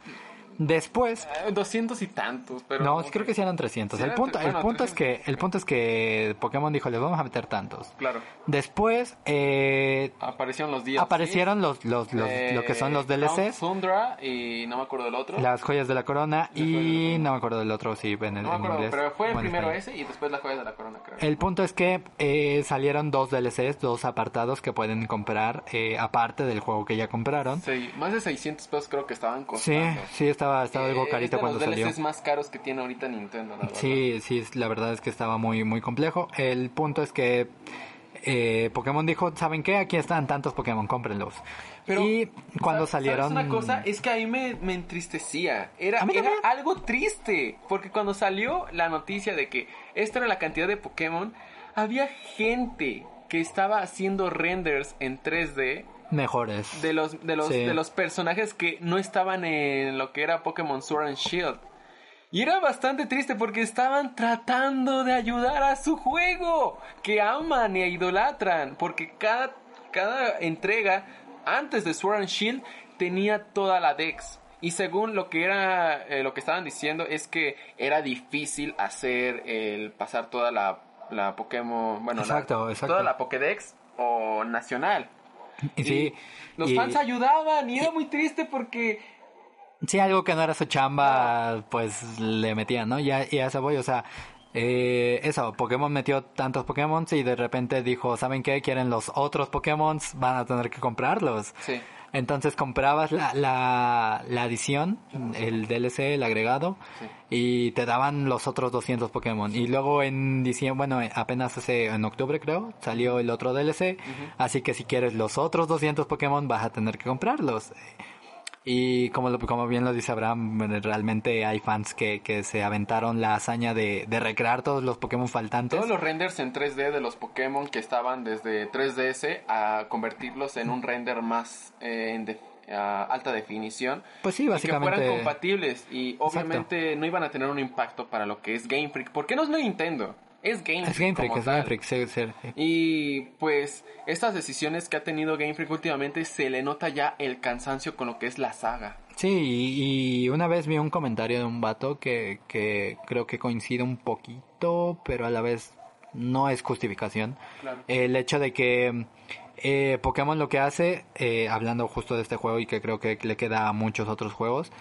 Después, Eh, 200 y tantos, pero... no, creo que sí eran 300. Sí el eran punto, el bueno, punto es 300. que, el punto es que Pokémon dijo, les vamos a meter tantos. Claro. Después, eh, Aparecieron los días. aparecieron los, los, los- lo que son los DLCs, Tundra y no me acuerdo del otro. las joyas de la corona y no me acuerdo del otro, sí, en, el, no me en acuerdo, inglés. pero fue el primero ese y después las joyas de la corona, creo. El punto es que eh, salieron dos DLCs, dos apartados que pueden comprar eh, aparte del juego que ya compraron. Sí, más de 600 pesos creo que estaban Sí, costando. sí, estaba, estaba algo Eh, carito es de cuando los salió. DLCs más caros que tiene ahorita Nintendo, la verdad. Sí, sí, la verdad es que estaba muy, muy complejo. El punto es que eh, Pokémon dijo, ¿saben qué? Aquí están tantos Pokémon, cómprenlos. Pero, y cuando ¿sabes- salieron... ¿sabes una cosa? Es que a mí me, me entristecía. Era, A mí era algo triste. Porque cuando salió la noticia de que esta era la cantidad de Pokémon, había gente que estaba haciendo renders en 3D Mejores. de los, de los, Sí. de los personajes que no estaban en lo que era Pokémon Sword and Shield. Y era bastante triste porque estaban tratando de ayudar a su juego, que aman e idolatran, porque cada, cada entrega antes de Sword and Shield tenía toda la Dex. Y según lo que era, eh, lo que estaban diciendo es que era difícil hacer el pasar toda la, la Pokémon, bueno, la- Exacto, exacto. toda la Pokédex o nacional. Sí, Y los y- fans ayudaban y era muy triste porque Sí, algo que no era su chamba, pues le metían, ¿no? Ya, y a eso voy, o sea, eh, eso, Pokémon metió tantos Pokémon y de repente dijo, ¿saben qué? Quieren los otros Pokémon, van a tener que comprarlos. Sí. Entonces comprabas la, la, la adición, el DLC, el agregado, y te daban los otros 200 Pokémon. Y luego en diciembre, bueno, apenas hace, en octubre creo, salió el otro DLC. Así que si quieres los otros 200 Pokémon vas a tener que comprarlos. Y como, lo- como bien lo dice Abraham, realmente hay fans que, que se aventaron la hazaña de, de recrear todos los Pokémon faltantes. todos los renders en 3D de los Pokémon que estaban desde 3DS a convertirlos en un render más eh, en de- a alta definición. Pues sí, Y que básicamente. fueran compatibles y obviamente no iban a tener un impacto para lo que es Game Freak. Porque no es Nintendo, es Game Es Freak. Game Freak, es Game. Freak, sí, sí, sí. Y pues estas decisiones que ha tenido Game Freak últimamente se le nota ya el cansancio con lo que es la saga. Sí, y, y una vez vi un comentario de un vato que, que creo que coincide un poquito, pero a la vez no es justificación. Claro. El hecho de que eh, Pokémon lo que hace, eh, hablando justo de este juego y que creo que le queda a muchos otros juegos,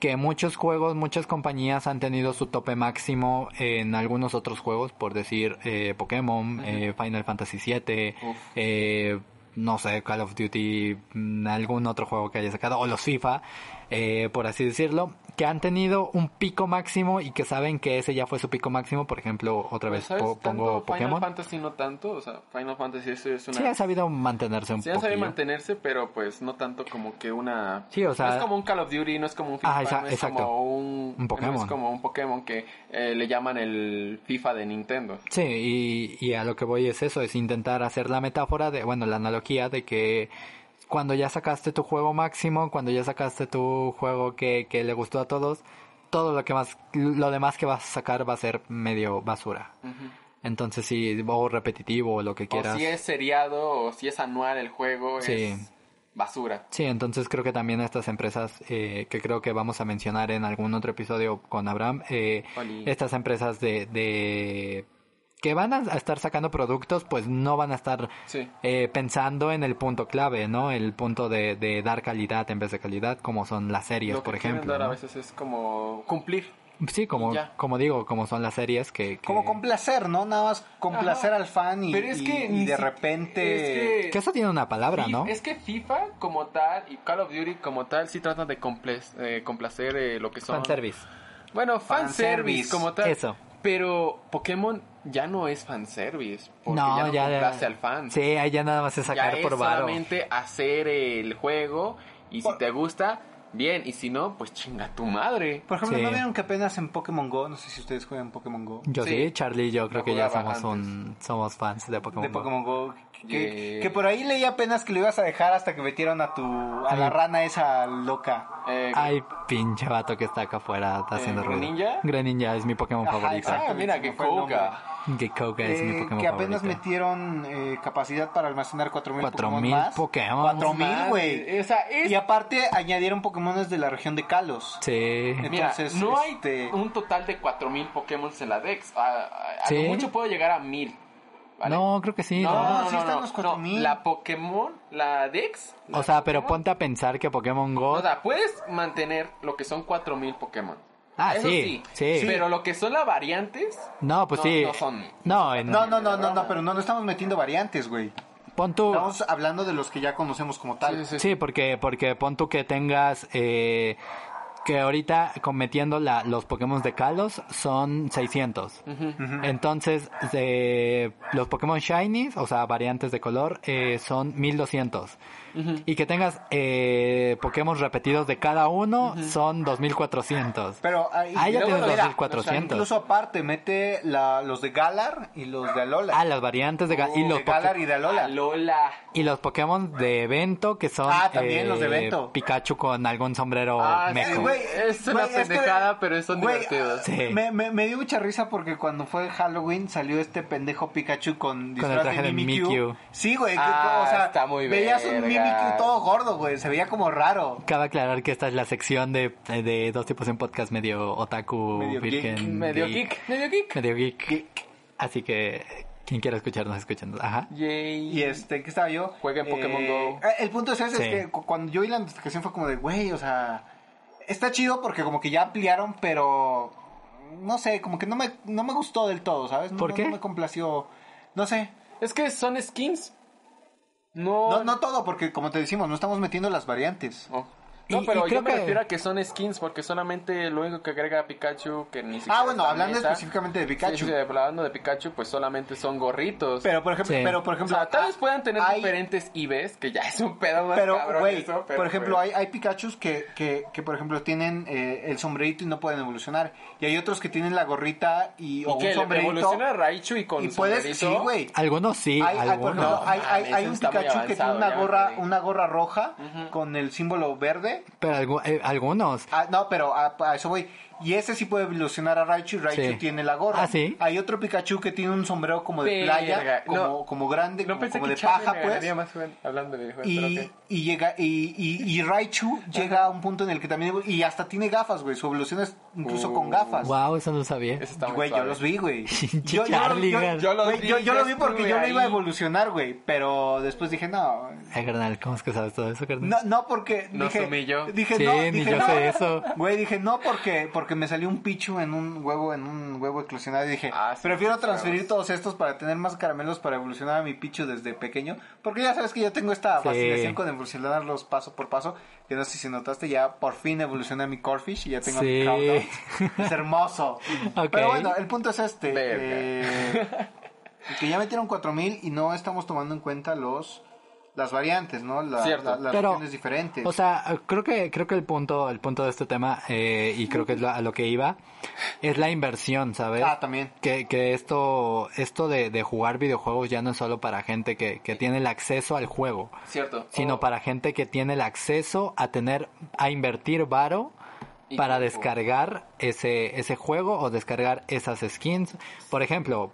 que muchos juegos, muchas compañías han tenido su tope máximo en algunos otros juegos, por decir eh, Pokémon, eh, Final Fantasy VII, eh, no sé, Call of Duty, mm, algún otro juego que haya sacado, o los FIFA, eh, por así decirlo, que han tenido un pico máximo y que saben que ese ya fue su pico máximo. Por ejemplo, otra vez pongo Pokémon. Final Fantasy no tanto, o sea, Final Fantasy es, es una... Sí, ha sabido mantenerse un Sí, han sabido mantenerse, pero pues no tanto como que una... Sí, o sea- No es como un Call of Duty, no es como un FIFA, Ah, esa- no es exacto. como un... Un Pokémon. No es como un Pokémon que eh, le llaman el FIFA de Nintendo. Sí, y, y a lo que voy es eso, es intentar hacer la metáfora de, bueno, la analogía de que cuando ya sacaste tu juego máximo, cuando ya sacaste tu juego que, que le gustó a todos, todo lo que más, lo demás que vas a sacar va a ser medio basura. Entonces sí, o repetitivo o lo que O quieras. si es seriado o si es anual el juego, Sí. es basura. Sí, entonces creo que también estas empresas, eh, que creo que vamos a mencionar en algún otro episodio con Abraham, eh, estas empresas de, de que van a a estar sacando productos, pues no van a estar Sí. eh, pensando en el punto clave, ¿no? El punto de, de dar calidad en vez de calidad, como son las series, Lo que por ejemplo. dar a ¿no? veces es como cumplir. Sí, como, como digo, como son las series que... que- Como complacer, ¿no? Nada más complacer Ajá. al fan y, Pero es que y- de si- repente... es que- que eso tiene una palabra, ¿no? Es que FIFA como tal y Call of Duty como tal sí tratan de comple- eh, complacer eh, lo que son... Fanservice. Bueno, fanservice Fanservice. como tal. Eso. Pero Pokémon ya no es fanservice. Porque No, ya no ya... complace al fan. Sí, ahí ya nada más es ya sacar es por varo. solamente hacer el juego y si Por- te gusta, bien. Y si no, pues chinga tu madre. Por ejemplo, Sí. ¿no vieron que apenas en Pokémon Go, no sé si ustedes juegan Pokémon Go? Yo sí, Sí. Charlie y yo creo que ya somos un somos fans de Pokémon. de Go. Pokémon Go. Que, Yeah. que por ahí leí apenas que lo ibas a dejar hasta que metieron a tu a la rana esa loca. Eh, Ay, pinche vato que está acá afuera haciendo ruido. ¿Greninja? Greninja es mi Pokémon Ajá, favorito. ah, mira, coca. Gekouga es mi Eh, Pokémon que apenas favorito. metieron eh, capacidad para almacenar 4000 Pokémon 4000 más. Pokémon. 4000, Madre, güey. o sea, es- Y aparte añadieron Pokémones de la región de Kalos. Sí. Mira, Entonces, no este- hay un total de 4000 Pokémon en la Dex. A, a- a ¿Sí? lo mucho puedo llegar a 1000. ¿Vale? No, creo que sí. No, ¿no? no, sí están no, los no. 4000. La Pokémon, la Dex. la O sea, pero Pokémon- ponte a pensar que Pokémon Go... O sea, puedes mantener lo que son 4000 Pokémon. Ah, Eso sí, sí. Pero lo que son las variantes. no, pues no, sí. no son. No, en- No, no, no, no, no, pero no, no estamos metiendo variantes, güey. pon tú... Estamos hablando de los que ya conocemos como tal. Sí, sí, Sí, porque, porque pon tú que tengas... Eh, que ahorita cometiendo la, los Pokémon de Kalos son 600. Entonces, los Pokémon Shinies, o sea, variantes de color, eh, son 1200. Y que tengas eh, Pokémon repetidos de cada uno son 2400. Pero ahí, Ah, ya tienes mira, 2400. incluso aparte mete la, los de Galar y los de Alola. Ah, las variantes de, Ga- y, los de Galar y de Alola. Lola. y los Pokémon de evento que son Ah, también eh, los de evento. Pikachu con algún sombrero Ah, sí, meco. güey, Es una güey, es que- pendejada, pero son güey, divertidos. Sí. Me, me, me dio mucha risa porque cuando fue Halloween salió este pendejo Pikachu con disfraz el traje de Mimikyu. Mimikyu. Sí, güey. Ah, o sea, está muy veías un verga. Mimikyu todo gordo, güey. Se veía como raro. Cabe aclarar que esta es la sección de, de dos tipos en podcast medio otaku, Medio virgen, geek, Medio geek, medio geek. medio geek. Así que quien quiera escucharnos, escuchando. Ajá. Yay. Y este, ¿qué estaba yo? Juega en Pokémon Go. eh, El punto es ese, Sí. es que cu- cuando yo vi la notificación fue como de, güey, o sea, está chido porque como que ya ampliaron, pero no sé, como que no me, no me gustó del todo, ¿sabes? No, ¿Por no- qué? No me complació, no sé. Es que son skins. No. No, no todo, porque como te decimos, no estamos metiendo las variantes. Oh. No, Y- pero creo yo me que- refiero a que son skins porque solamente lo único que agrega Pikachu que ni siquiera Ah, bueno, está hablando específicamente de Pikachu. Sí, sí, hablando de Pikachu, pues solamente son gorritos. Pero por ejemplo, Sí. pero por o ejemplo, sea, tal vez puedan tener hay- diferentes IVs, que ya es un pedo más Pero, cabrón eso, pero, por ejemplo, pues, hay, hay Pikachus que, que, que, por ejemplo, tienen eh, el sombrerito y no pueden evolucionar. Y hay otros que tienen la gorrita y, o ¿Y un que sombrerito. evoluciona a Raichu y con y puedes, sombrerito? sí, güey. Algunos sí, Hay, hay, por algunos. ejemplo, hay, hay, un Pikachu que tiene una gorra, una gorra roja con el símbolo verde. Pero eh, algunos. Ah, no, pero a eso voy. Y ese sí puede evolucionar a Raichu y Raichu Sí. tiene la gorra. Ah, ¿sí? Hay otro Pikachu que tiene un sombrero como de Verga, playa, como, no. como grande, No como, pensé como que de paja, pues. más hablando de Y, llega y, y, y Raichu llega a un punto en el que también y hasta tiene gafas, güey. Su evolución es incluso con Uh, gafas. Wow, eso no lo sabía. Está Güey, yo los vi, güey. Yo, yo, Charlie, yo- güey. Yo los vi, yo- lo vi porque yo lo iba a evolucionar, güey. Pero después dije, no. Ay, carnal, ¿cómo es que sabes todo eso, carnal? No, no porque Nos dije, humilló. dije Sí, no, ni dije yo no. sé eso. Güey, dije no porque porque me salió un pichu en un huevo en un huevo eclosionado y dije, Ah, sí, prefiero sí, transferir todos estos para tener más caramelos para evolucionar a mi pichu desde pequeño, porque ya sabes que yo tengo esta Sí. fascinación con evolucionarlos paso por paso, que no sé si notaste, ya por fin evolucioné a mi Corfish y ya tengo a mi Sí. Crowdon. Es hermoso. Pero bueno, el punto es este, eh, que ya metieron 4000 y no estamos tomando en cuenta los las variantes, ¿no? La- Cierto. la- las Pero, regiones diferentes. O sea, creo que creo que el punto el punto de este tema eh, y creo que es lo- a lo que iba es la inversión, ¿sabes? Ah, también. Que, que esto esto de, de jugar videojuegos ya no es solo para gente que, que tiene el acceso al juego, Cierto. sino Oh, para gente que tiene el acceso a tener a invertir varo para tiempo. descargar ese ese juego o descargar esas skins. Por ejemplo,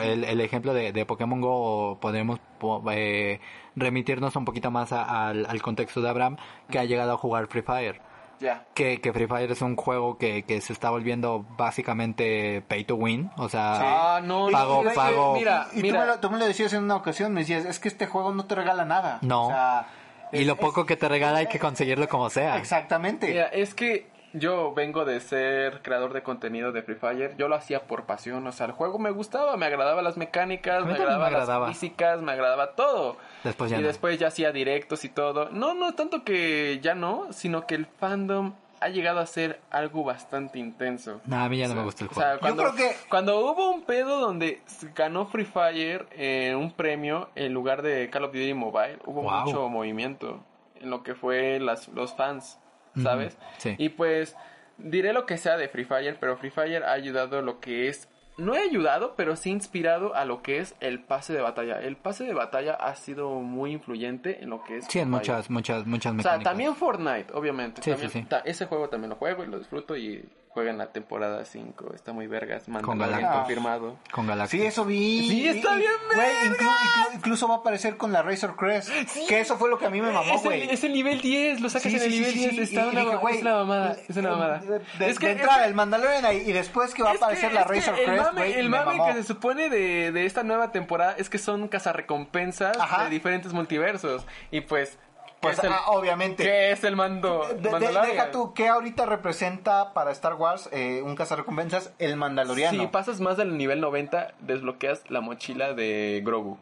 el, el ejemplo de, de Pokémon Go podemos po- eh, remitirnos un poquito más a- al, al contexto de Abraham que ha llegado a jugar Free Fire. Ya. Que, que Free Fire es un juego que, que se está volviendo básicamente pay to win. O sea, Ah, no, pago, pago. Mira, y tú mira. me, lo, tú me lo decías en una ocasión, me decías, es que este juego no te regala nada. No. O sea, y es- lo es- poco que te regala hay que conseguirlo como sea. Exactamente. Mira, es que yo vengo de ser creador de contenido de Free Fire. Yo lo hacía por pasión. O sea, el juego me gustaba, me agradaba las mecánicas, me agradaba las físicas, me agradaba todo. Después ya y no. después ya hacía directos y todo. No, no tanto que ya no, sino que el fandom ha llegado a ser algo bastante intenso. No, a mí ya no O sea, me gusta el o juego. sea, cuando, creo que- cuando hubo un pedo donde ganó Free Fire en un premio en lugar de Call of Duty Mobile, hubo Wow. mucho movimiento en lo que fue las, los fans, ¿sabes? sí. Y pues diré lo que sea de Free Fire, pero Free Fire ha ayudado lo que es no he ayudado, pero sí inspirado a lo que es el pase de batalla. El pase de batalla ha sido muy influyente en lo que es Sí, en muchas, muchas, muchas O sea, mecánicas. también Fortnite, obviamente. Sí, también- sí, sí. ese juego también lo juego y lo disfruto y juega en la temporada 5. Está muy vergas. Mandalorian Galactus. confirmado. Con Galactus. Sí, eso vi. Sí, está bien Güey, verga. inclu- inclu- incluso va a aparecer con la Razor Crest. Que eso fue lo que a mí me mamó, es, el, güey. es el nivel 10, lo sacas Sí, en el sí, nivel sí, 10. sí, Está una, dije, güey, es una mamada. Es una mamada. De, de- es que, de es entrada, que- el Mandalorian ahí, y después que va a es que- aparecer la es Razor el Crest, mame, güey, el me mame que se supone de, de esta nueva temporada es que son cazarrecompensas Ajá. de diferentes multiversos. Y pues, ¿qué Pues, es el, ah, obviamente. ¿qué es el mando? De- de- deja tú, ¿qué ahorita representa para Star Wars eh, un cazarrecompensas? El Mandaloriano. Si pasas más del nivel 90, desbloqueas la mochila de Grogu.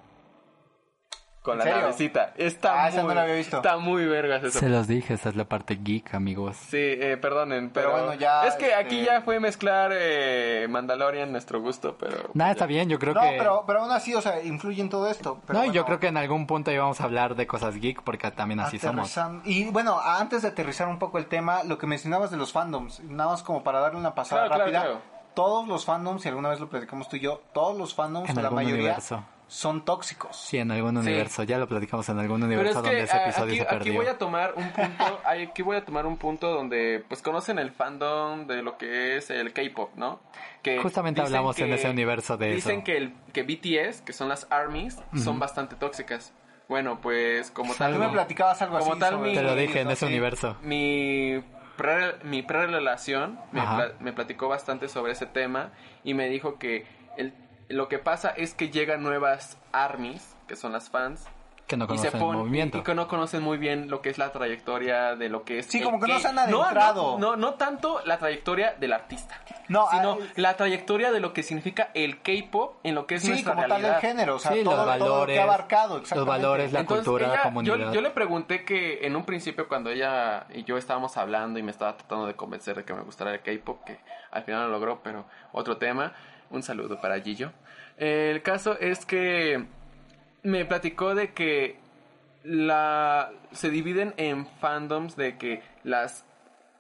Con ¿En la serio? navecita. Está Ah, esa muy, no la había visto. Está muy vergas eso. Se los dije, esa es la parte geek, amigos. Sí, eh, perdonen, pero, Pero bueno, ya, es que este- aquí ya fue mezclar eh, Mandalorian nuestro gusto, pero Nada, está bien, yo creo no, que... pero, pero aún así, o sea, influye en todo esto. Pero no, y yo bueno, creo que en algún punto íbamos a hablar de cosas geek porque también así somos. Y bueno, antes de aterrizar un poco el tema, lo que mencionabas de los fandoms, nada más como para darle una pasada Claro, rápida. claro. Todos los fandoms, y alguna vez lo platicamos tú y yo, todos los fandoms, En la mayoría, universo. Son tóxicos. Sí, en algún Sí. universo. Ya lo platicamos en algún Pero universo es que donde ese episodio aquí, se aquí perdió. voy a tomar un punto, aquí voy a tomar un punto donde pues conocen el fandom de lo que es el K-pop, ¿no? Que Justamente dicen hablamos en ese universo de Dicen eso. que el que BTS, que son las armies, son bastante tóxicas. Bueno, pues como tal Tú me platicabas algo Como así. tal, sobre mi- Te lo dije en ese universo. mi pre, mi prerelación me, Ajá. pla- me platicó bastante sobre ese tema y me dijo que el, lo que pasa es que llegan nuevas armies, que son las fans, Que no y se conocen el ponen movimiento. y que no conocen muy bien lo que es la trayectoria de lo que es Sí, el como que no se han adentrado. no, no, no tanto la trayectoria del artista No, sino ah, la trayectoria de lo que significa el K-pop en lo que es Sí, nuestra como tal el género, o sea, Sí, todo, los todo lo que valores, ha abarcado, los exactamente. valores, la Entonces, cultura, la comunidad. Yo, yo le pregunté que en un principio cuando ella y yo estábamos hablando y me estaba tratando de convencer de que me gustara el K-pop, que al final lo logró, pero otro tema. Un saludo para Gillo. El caso es que me platicó de que la se dividen en fandoms de que las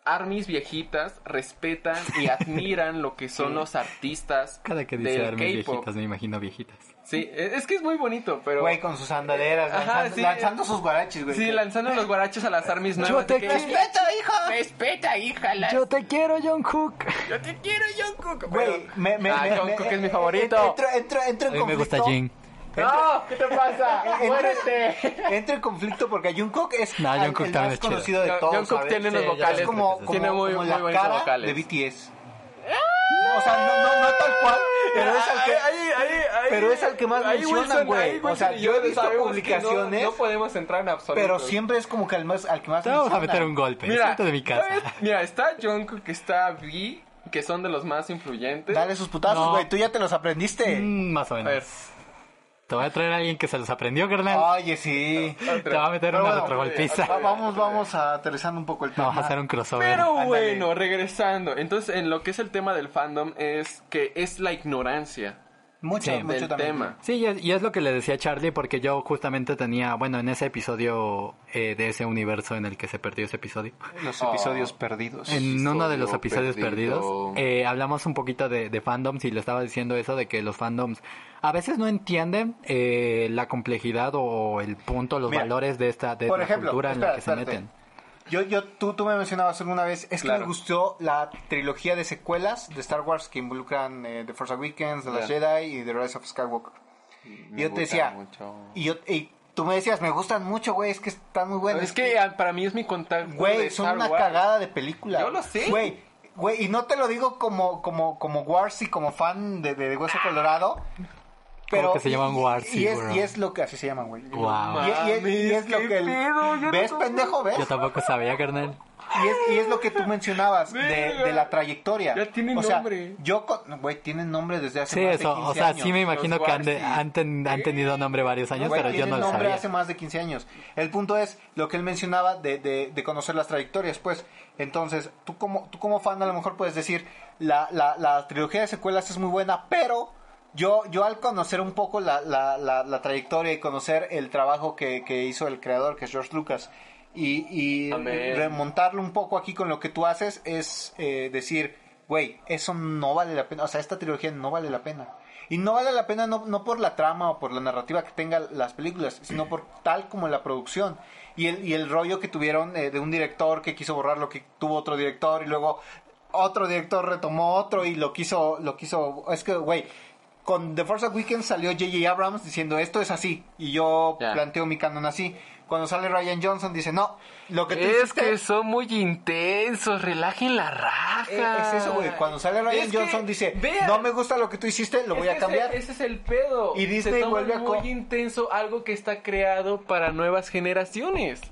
armies viejitas respetan y admiran lo que son los artistas Cada que dice K-pop. viejitas me imagino viejitas. Sí, e, es que es muy bonito, pero Güey, con sus andaderas, Ajá, lanzando, sí. lanzando sus guaraches, güey. Sí, lanzando los guarachos a las armies nuevas. te de que, quiero. ¡Respeta, hija! Respeta, hija. la- Yo te quiero, John Cook. Yo te quiero, Jungkook. Güey, me, me, Ah, me- Jungkook me- es mi favorito. Entro, entro, entro A en mí me conflicto. gusta Jin. No, ¿qué te pasa? Muérete. Entro en conflicto porque Jungkook es No, al- Jungkook el también más es chido. conocido de todos. Jungkook ¿sabes? tiene Sí, ya vocales. es como, Tiene como, tiene muy, como muy la buenos cara vocales. de BTS. O sea, no, no, no tal cual, pero es al que... Ahí, ahí, ahí, pero es al que más mencionan, güey. O sea, yo he visto que publicaciones, No, no podemos entrar en absoluto. Pero siempre es como que al, más, al que más Te vamos a meter un golpe. Mira, de mi casa. Mira, está Jungkook, está V, que son de los más influyentes. Dale sus putazos, No. güey. Tú ya te los aprendiste. Mm, más o A menos. ver. Te voy a traer a alguien que se los aprendió, carnal. Oye, sí. Te va a meter Pero una bueno, retrogolpiza. Va- Vamos, vamos a aterrizando un poco el tema. Vamos a hacer un crossover. Pero Ándale. bueno, regresando. Entonces, en lo que es el tema del fandom es que es la ignorancia Mucho, Sí, mucho del también. tema. Sí, y es, y es lo que le decía a Charlie, porque yo justamente tenía, bueno, en ese episodio eh, de ese universo en el que se perdió ese episodio, Los Oh. episodios perdidos. en uno de los Episodio episodios perdido. perdidos, eh, hablamos un poquito de, de fandoms y le estaba diciendo eso de que los fandoms a veces no entienden eh, la complejidad o el punto, los Mira, valores de esta de por la ejemplo, cultura en espera, la que espérate. se meten. Yo, yo, tú, tú me mencionabas alguna vez, es que me gustó la trilogía de secuelas de Star Wars que involucran eh, The Force Awakens, The Last. Jedi y The Rise of Skywalker. Me Y yo te decía, mucho. y, yo, y tú me decías, me gustan mucho, güey, es que están muy buenos. Es que ah, para mí es mi contacto Güey, son Star una Wars. cagada de película. Yo lo sé. Güey, güey, y no te lo digo como, como, como Warsy, como fan de, de, de Hueso Colorado. Pero, que se llaman y- Warsy, y, es, y es lo que así se llaman, güey. Wow. Y, y es, y es lo que el- pedo, no ¿Ves, pendejo? ¿Ves? Yo tampoco sabía, carnal. Y es, y es lo que tú mencionabas de, de la trayectoria. Ya tiene o sea, nombre. Yo, güey, tienen nombre desde hace Sí, más eso, de 15 o sea, años. sí me imagino Los que han, de- han, ten- han tenido nombre varios años, pero yo tienen no lo nombre sabía. hace más de 15 años. El punto es lo que él mencionaba de, de, de conocer las trayectorias, pues. Entonces, tú como, tú como fan a lo mejor puedes decir, la, la, la trilogía de secuelas es muy buena, pero yo, yo al conocer un poco la, la, la, la trayectoria y conocer el trabajo que, que hizo el creador, que es George Lucas, y, y remontarlo un poco aquí con lo que tú haces, es eh, decir, güey, eso no vale la pena, o sea, esta trilogía no vale la pena. Y no vale la pena no, no por la trama o por la narrativa que tengan las películas, sino por tal como la producción. Y el, y el rollo que tuvieron eh, de un director que quiso borrar lo que tuvo otro director y luego otro director retomó otro y lo quiso, lo quiso, es que, güey, con The Force Awakens salió J.J. Abrams diciendo esto es así y yo planteo mi canon así. Cuando sale Ryan Johnson dice, no, lo que tú Es hiciste- que son muy intensos, relajen la raja. Eh, es eso, güey. Cuando sale Ryan Es Johnson dice, no me gusta lo que tú hiciste, lo voy a cambiar. Ese, ese es el pedo. Y Disney vuelve a muy intenso algo que está creado para nuevas generaciones.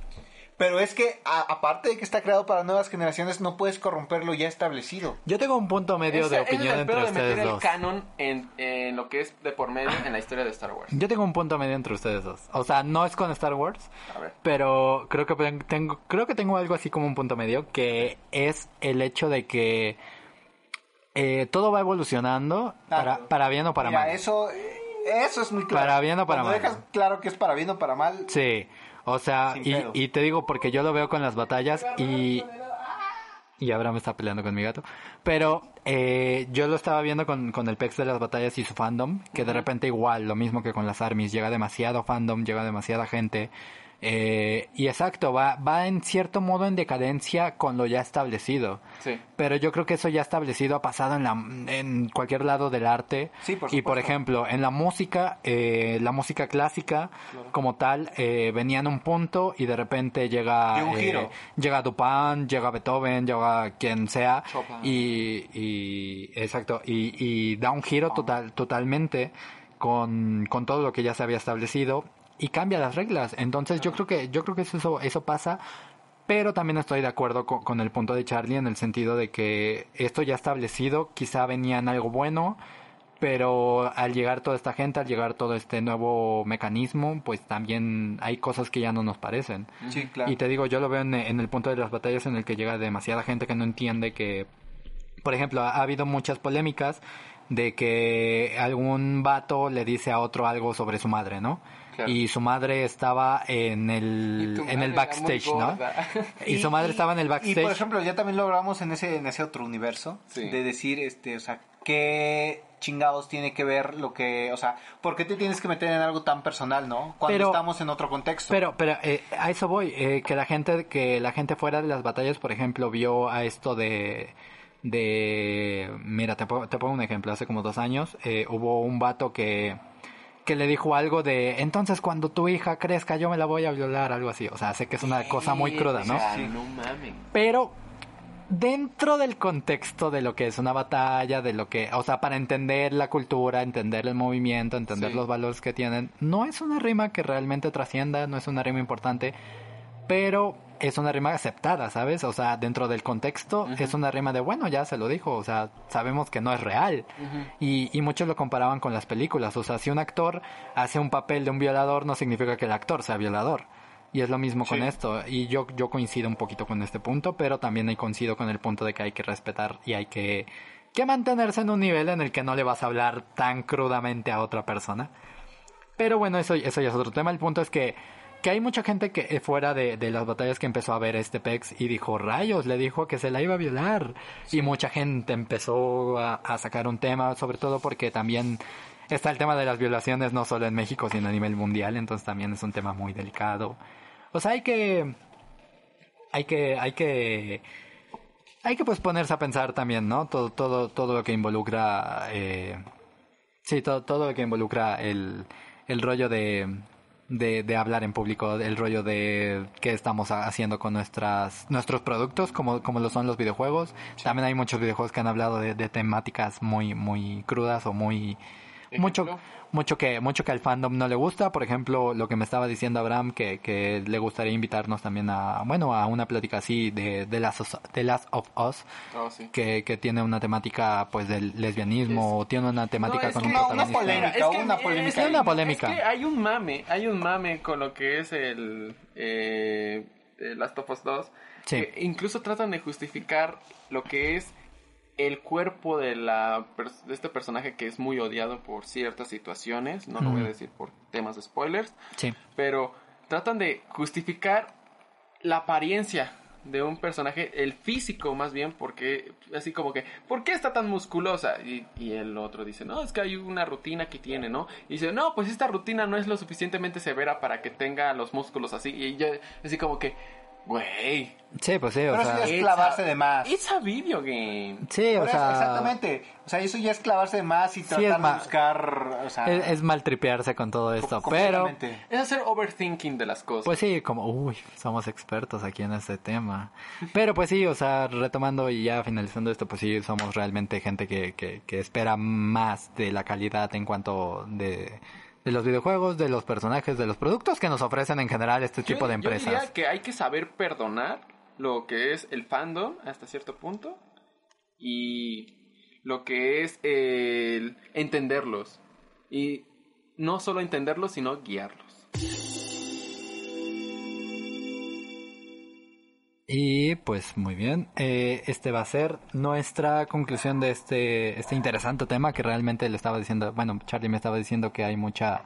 Pero es que, a- aparte de que está creado para nuevas generaciones, no puedes corromper lo ya establecido. Yo tengo un punto medio de ese es opinión el entre de ustedes meter dos. el canon en, en lo que es de por medio en la historia de Star Wars. Yo tengo un punto medio entre ustedes dos. O sea, no es con Star Wars, A ver. pero creo que tengo, creo que tengo algo así como un punto medio, que es el hecho de que eh, todo va evolucionando para, Claro. para bien o para Mira, mal. eso, eso es muy claro. Para bien o para Cuando mal. dejas claro que es para bien o para mal, Sí, o sea, y, y te digo porque yo lo veo con las batallas y... Y ahora me está peleando con mi gato. Pero eh, yo lo estaba viendo con, con el pex de las batallas y su fandom, que de repente igual, lo mismo que con las armies, llega demasiado fandom, llega demasiada gente. Eh, y exacto, va, va en cierto modo en decadencia con lo ya establecido. Sí. Pero yo creo que eso ya establecido ha pasado en, la, en cualquier lado del arte. Sí, por y por ejemplo, en la música, eh, la música clásica como tal, eh, venía en un punto y de repente llega, un eh, giro. llega Dupin, llega Beethoven, llega quien sea Chopin. y, y exacto y, y da un giro total totalmente con, con todo lo que ya se había establecido y cambia las reglas. Entonces yo creo que yo creo que eso eso pasa pero también estoy de acuerdo con, con el punto de Charlie en el sentido de que esto ya establecido quizá venía en algo bueno, pero al llegar toda esta gente, al llegar todo este nuevo mecanismo, pues también hay cosas que ya no nos parecen. sí, claro. Y te digo, yo lo veo en, en el punto de las batallas en el que llega demasiada gente que no entiende que, por ejemplo, ha, ha habido muchas polémicas de que algún vato le dice a otro algo sobre su madre, ¿no? Claro. Y su madre estaba en Y el, en el backstage, ¿no? Y, su madre estaba en el Y backstage. por ejemplo, ya también lo hablamos en ese, en ese otro universo, Sí. de decir, este, o sea, qué chingados tiene que ver lo que, o sea, ¿por qué te tienes que meter en algo tan personal, no? Cuando Pero- estamos en otro contexto. Pero, pero eh, a eso voy, eh, que la gente, que la gente fuera de las batallas, por ejemplo, vio a esto de de... Mira, te, te pongo un ejemplo. Hace como dos años eh, hubo un vato que, que le dijo algo de, entonces cuando tu hija crezca yo me la voy a violar, algo así. O sea, sé que es una cosa muy cruda, ¿no? Sea, no mames. Pero dentro del contexto de lo que es una batalla, de lo que, o sea, para entender la cultura, entender el movimiento, entender Sí. los valores que tienen, no es una rima que realmente trascienda, no es una rima importante, pero es una rima aceptada, ¿sabes? O sea, dentro del contexto es una rima de, bueno, ya se lo dijo, o sea, sabemos que no es real. y, y muchos lo comparaban con las películas, o sea, si un actor hace un papel de un violador, no significa que el actor sea violador. Y es lo mismo con esto. Y yo, yo coincido un poquito con este punto, pero también coincido con el punto de que hay que respetar y hay que, que mantenerse en un nivel en el que no le vas a hablar tan crudamente a otra persona. Pero bueno, eso, eso ya es otro tema. El punto es que, que hay mucha gente que eh, fuera de, de las batallas que empezó a ver este PEX y dijo, rayos, le dijo que se la iba a violar. Y mucha gente empezó a, a sacar un tema, sobre todo porque también está el tema de las violaciones no solo en México, sino a nivel mundial. Entonces también es un tema muy delicado. O sea, hay que... Hay que... Hay que... Hay que pues ponerse a pensar también, ¿no? Todo, todo, todo lo que involucra... Eh, Sí, todo, todo lo que involucra el, el rollo de, de, de hablar en público, el rollo de qué estamos ha- haciendo con nuestras, nuestros productos, como, como lo son los videojuegos. También hay muchos videojuegos que han hablado de, de temáticas muy, muy crudas o muy... Mucho, mucho que mucho que al fandom no le gusta por ejemplo lo que me estaba diciendo Abraham que, que le gustaría invitarnos también a bueno a una plática así de de las de Last of Us Oh, sí. que, que tiene una temática pues del lesbianismo o tiene una temática No, es con que un una- una protagonista. polémica, Es que una es- polémica. es que- Una polémica. Es que hay un mame, hay un mame con lo que es el eh, eh, Last of Us 2. Sí. que incluso tratan de justificar lo que es el cuerpo de la de este personaje que es muy odiado por ciertas situaciones, no lo voy a decir por temas de spoilers, Sí. pero tratan de justificar la apariencia de un personaje, el físico más bien, porque así como que, ¿por qué está tan musculosa? Y, y el otro dice, no, es que hay una rutina que tiene, ¿no? Y dice, no, pues esta rutina no es lo suficientemente severa para que tenga los músculos así. Y yo, así como que, güey, Sí, pues sí, o Pero eso sea, ya es It's clavarse a- de más. it's a video game. sí, o eso, sea, exactamente. O sea, eso ya es clavarse de más y Sí, tratar de buscar. O sea, es, es maltripearse con todo esto, pero. Es hacer overthinking de las cosas. pues sí, como, uy, somos expertos aquí en este tema. Pero pues sí, o sea, retomando y ya finalizando esto, pues sí, somos realmente gente que, que, que espera más de la calidad en cuanto de, de los videojuegos, de los personajes, de los productos que nos ofrecen en general este Yo- tipo de Yo empresas. diría que hay que saber perdonar lo que es el fandom hasta cierto punto y lo que es el entenderlos. Y no solo entenderlos, sino guiarlos. Y pues muy bien, eh, este va a ser nuestra conclusión de este, este interesante tema que realmente le estaba diciendo, bueno, Charlie me estaba diciendo que hay mucha,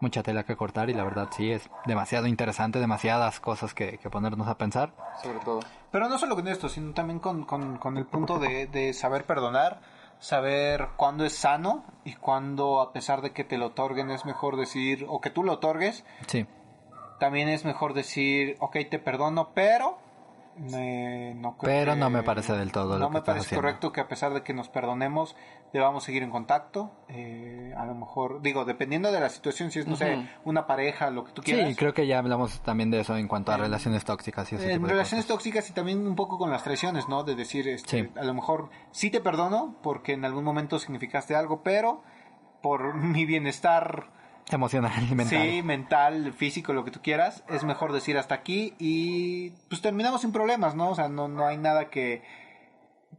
mucha tela que cortar y la verdad sí, es demasiado interesante, demasiadas cosas que, que ponernos a pensar. Sobre todo. Pero no solo con esto, sino también con, con, con el punto de, de saber perdonar, saber cuándo es sano y cuándo, a pesar de que te lo otorguen, es mejor decir, o que tú lo otorgues, Sí, también es mejor decir, ok, te perdono, pero... eh, no creo Pero que- no me parece del todo lo No que me estás parece haciendo. correcto que a pesar de que nos perdonemos, debamos seguir en contacto. eh, a lo mejor, digo, dependiendo de la situación, si es, no sé, una pareja, lo que tú quieras. sí, creo que ya hablamos también de eso en cuanto a En- relaciones tóxicas y ese En tipo de relaciones cosas. tóxicas y también un poco con las traiciones, ¿no? De decir, este, Sí. a lo mejor sí te perdono porque en algún momento significaste algo, pero por mi bienestar, Emocional y mental. sí, mental, físico, lo que tú quieras, es mejor decir hasta aquí y pues terminamos sin problemas, ¿no? O sea, no, no hay nada que,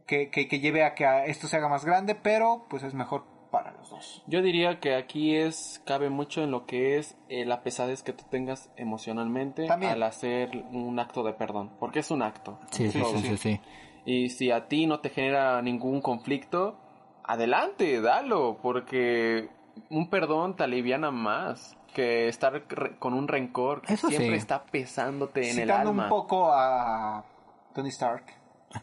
que, que, que lleve a que a esto se haga más grande, pero pues es mejor para los dos. Yo diría que aquí es cabe mucho en lo que es eh, la pesadez que tú tengas emocionalmente También. al hacer un acto de perdón, porque es un acto. Sí, sí, Todo. sí, sí, sí. Y si a ti no te genera ningún conflicto, adelante, dalo, porque un perdón te aliviana más que estar con un rencor que Eso siempre sí. está pesándote en el Citando alma. un poco a Tony Stark,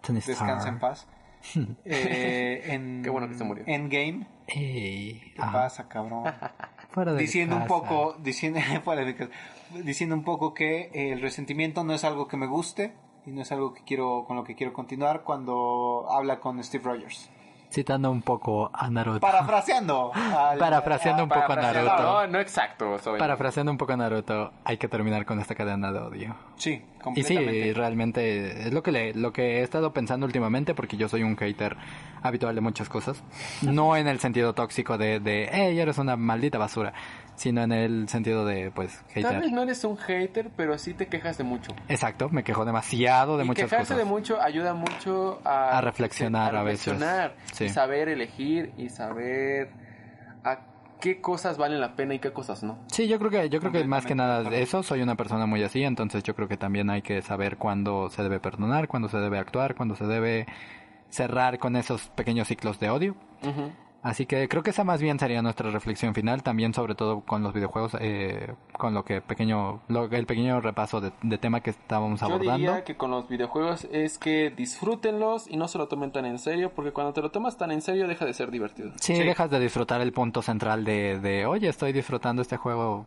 Tony descansa en Stark. paz. eh, en Qué bueno que se murió. Endgame. Ey, ¿Qué ajá. pasa, cabrón? Fuera de diciendo un casa. poco, diciendo, fuera de casa, diciendo un poco que el resentimiento no es algo que me guste, y no es algo que quiero con lo que quiero continuar cuando habla con Steve Rogers. Citando un poco a Naruto. Parafraseando. al- Parafraseando un poco a Naruto. No, no exacto. soy- Parafraseando un poco a Naruto, hay que terminar con esta cadena de odio. Sí, Y sí, completamente. realmente es lo que le, lo que he estado pensando últimamente porque yo soy un hater habitual de muchas cosas. No en el sentido tóxico de, de hey, eres una maldita basura, sino en el sentido de, pues, Tal vez hater. no eres un hater, pero sí te quejas de mucho. Exacto, me quejo demasiado de y muchas quejarse cosas. de mucho ayuda mucho a, A reflexionar a veces. reflexionar Sí. Y saber elegir y saber a qué cosas valen la pena y qué cosas no. Sí, yo creo que yo creo que más que nada de eso soy una persona muy así, entonces yo creo que también hay que saber cuándo se debe perdonar, cuándo se debe actuar, cuándo se debe cerrar con esos pequeños ciclos de odio. Ujú. Así que creo que esa más bien sería nuestra reflexión final, también sobre todo con los videojuegos, eh, con lo que pequeño, lo- el pequeño repaso de, de tema que estábamos Yo abordando. diría que con los videojuegos es que disfrútenlos y no se lo tomen tan en serio, porque cuando te lo tomas tan en serio deja de ser divertido. Sí, dejas de disfrutar el punto central de, de oye, estoy disfrutando este juego.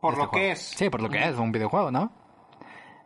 Por este lo que juego". es. Sí, por lo que es, un videojuego, ¿no?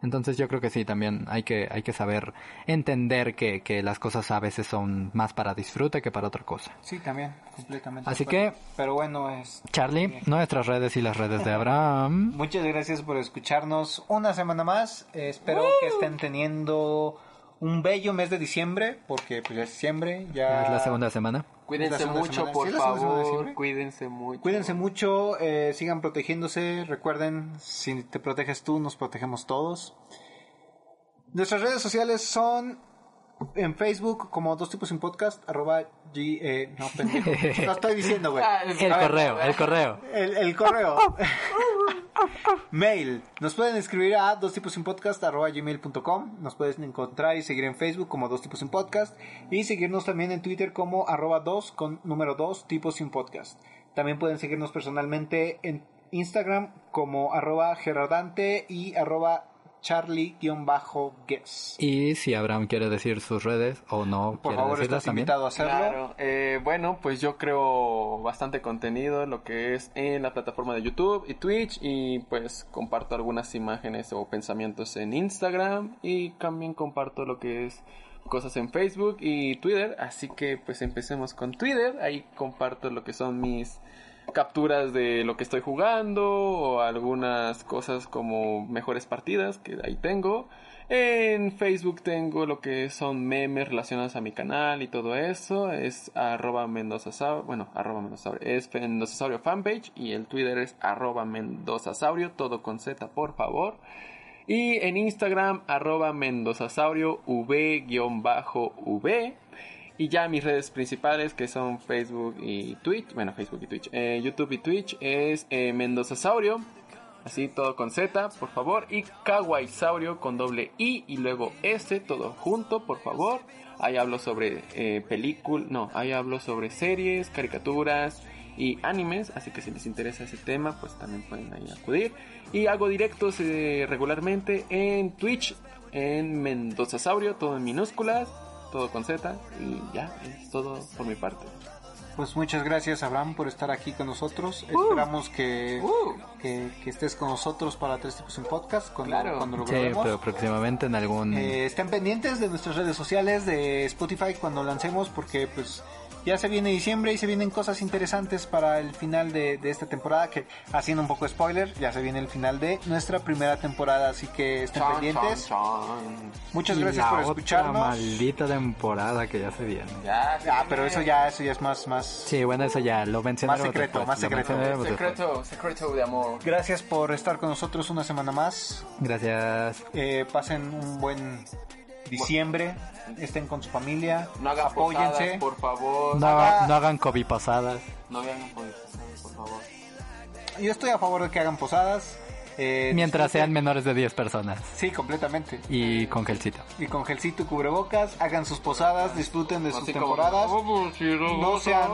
Entonces yo creo que sí, también hay que, hay que saber entender que, que las cosas a veces son más para disfrute que para otra cosa. Sí, también, completamente. Así que- Pero bueno, es... Charlie, nuestras redes y las redes de Abraham. Muchas gracias por escucharnos una semana más. Eh, espero que estén teniendo un bello mes de diciembre, porque pues ya es diciembre, ya... Es la segunda semana. Cuídense mucho, por ¿Sí es la segunda semana de favor. Cuídense mucho. Cuídense mucho, eh, sigan protegiéndose. Recuerden, si te proteges tú, nos protegemos todos. Nuestras redes sociales son en Facebook como dos tipos sin podcast, arroba G, eh, no, pendejo. Lo estoy diciendo, güey. Ah, El a ver, correo, el correo. El, el correo. Mail. Nos pueden escribir a dos tipos sin podcast arroba gmail.com. Nos pueden encontrar y seguir en Facebook como dos tipos sin podcast. Y seguirnos también en Twitter como arroba dos con número dos tipos sin podcast. También pueden seguirnos personalmente en Instagram como arroba gerardante y arroba charlie-guess. Y si Abraham quiere decir sus redes o no Por favor, estás también. invitado a hacerlo. Claro, eh, bueno, pues yo creo bastante contenido, lo que es en la plataforma de YouTube y Twitch, y pues comparto algunas imágenes o pensamientos en Instagram, y también comparto lo que es cosas en Facebook y Twitter, así que pues empecemos con Twitter, ahí comparto lo que son mis capturas de lo que estoy jugando o algunas cosas como mejores partidas que ahí tengo. En Facebook tengo lo que son memes relacionados a mi canal y todo eso. Es arroba mendozasaurio. Bueno, arroba mendozasaurio. Es mendozasaurio fanpage. Y el Twitter es arroba mendozasaurio. Todo con Z, por favor. Y en Instagram, arroba mendozasaurio v-v. Y ya mis redes principales, que son Facebook y Twitch, bueno, Facebook y Twitch, eh, YouTube y Twitch, es eh, Mendozasaurio, así todo con Z, por favor, y Kawaisaurio con doble I y luego S, todo junto, por favor. Ahí hablo sobre eh, películas, no, ahí hablo sobre series, caricaturas y animes, así que si les interesa ese tema, pues también pueden ahí acudir. Y hago directos eh, regularmente en Twitch, en Mendozasaurio, todo en minúsculas todo con Z y ya, es todo por mi parte. Pues muchas gracias Abraham por estar aquí con nosotros. Esperamos que, Uh. que, que estés con nosotros para Tres Tipos en Podcast cuando, Claro. cuando lo Sí, grabemos. pero próximamente en algún... Eh, estén pendientes de nuestras redes sociales, de Spotify cuando lancemos porque pues ya se viene diciembre y se vienen cosas interesantes para el final de, de esta temporada que haciendo un poco spoiler, ya se viene el final de nuestra primera temporada, así que estén pendientes. chan, chan. Muchas y gracias la por otra escucharnos. maldita temporada que ya se viene. Ya, se Ah, viene. pero eso ya eso ya es más más Sí, bueno, eso ya lo mencionaremos Más secreto, después, más secreto. Secreto, secreto de amor. Gracias por estar con nosotros una semana más. Gracias. Eh, pasen un buen diciembre. Estén con su familia. No hagan apóyense. posadas, por favor. No, Haga- no hagan COVID pasadas. No hagan posadas, por favor. Yo estoy a favor de que hagan posadas. Eh, Mientras sean menores de 10 personas. Sí, completamente. Y con gelcito. Y con gelcito y cubrebocas, hagan sus posadas, disfruten de sus Así temporadas. "Oh, si no, sean,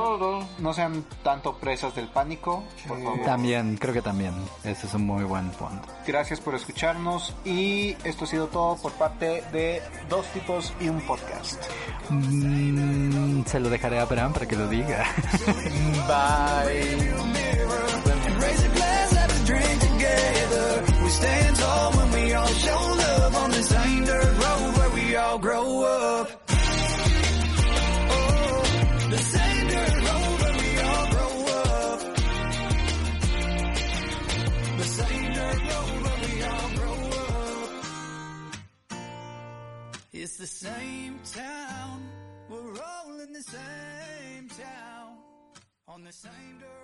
no". sean tanto presas del pánico. Por favor. También, creo que también. Ese es un muy buen punto. Gracias por escucharnos. Y esto ha sido todo por parte de Dos Tipos y un Podcast. Mm, se lo dejaré a Abraham para que lo diga. Bye. together. We stand tall when we all show love on the same dirt road where we all grow up. Oh, the same dirt road where we all grow up. The same dirt road where we all grow up. It's the same town. We're all in the same town on the same dirt.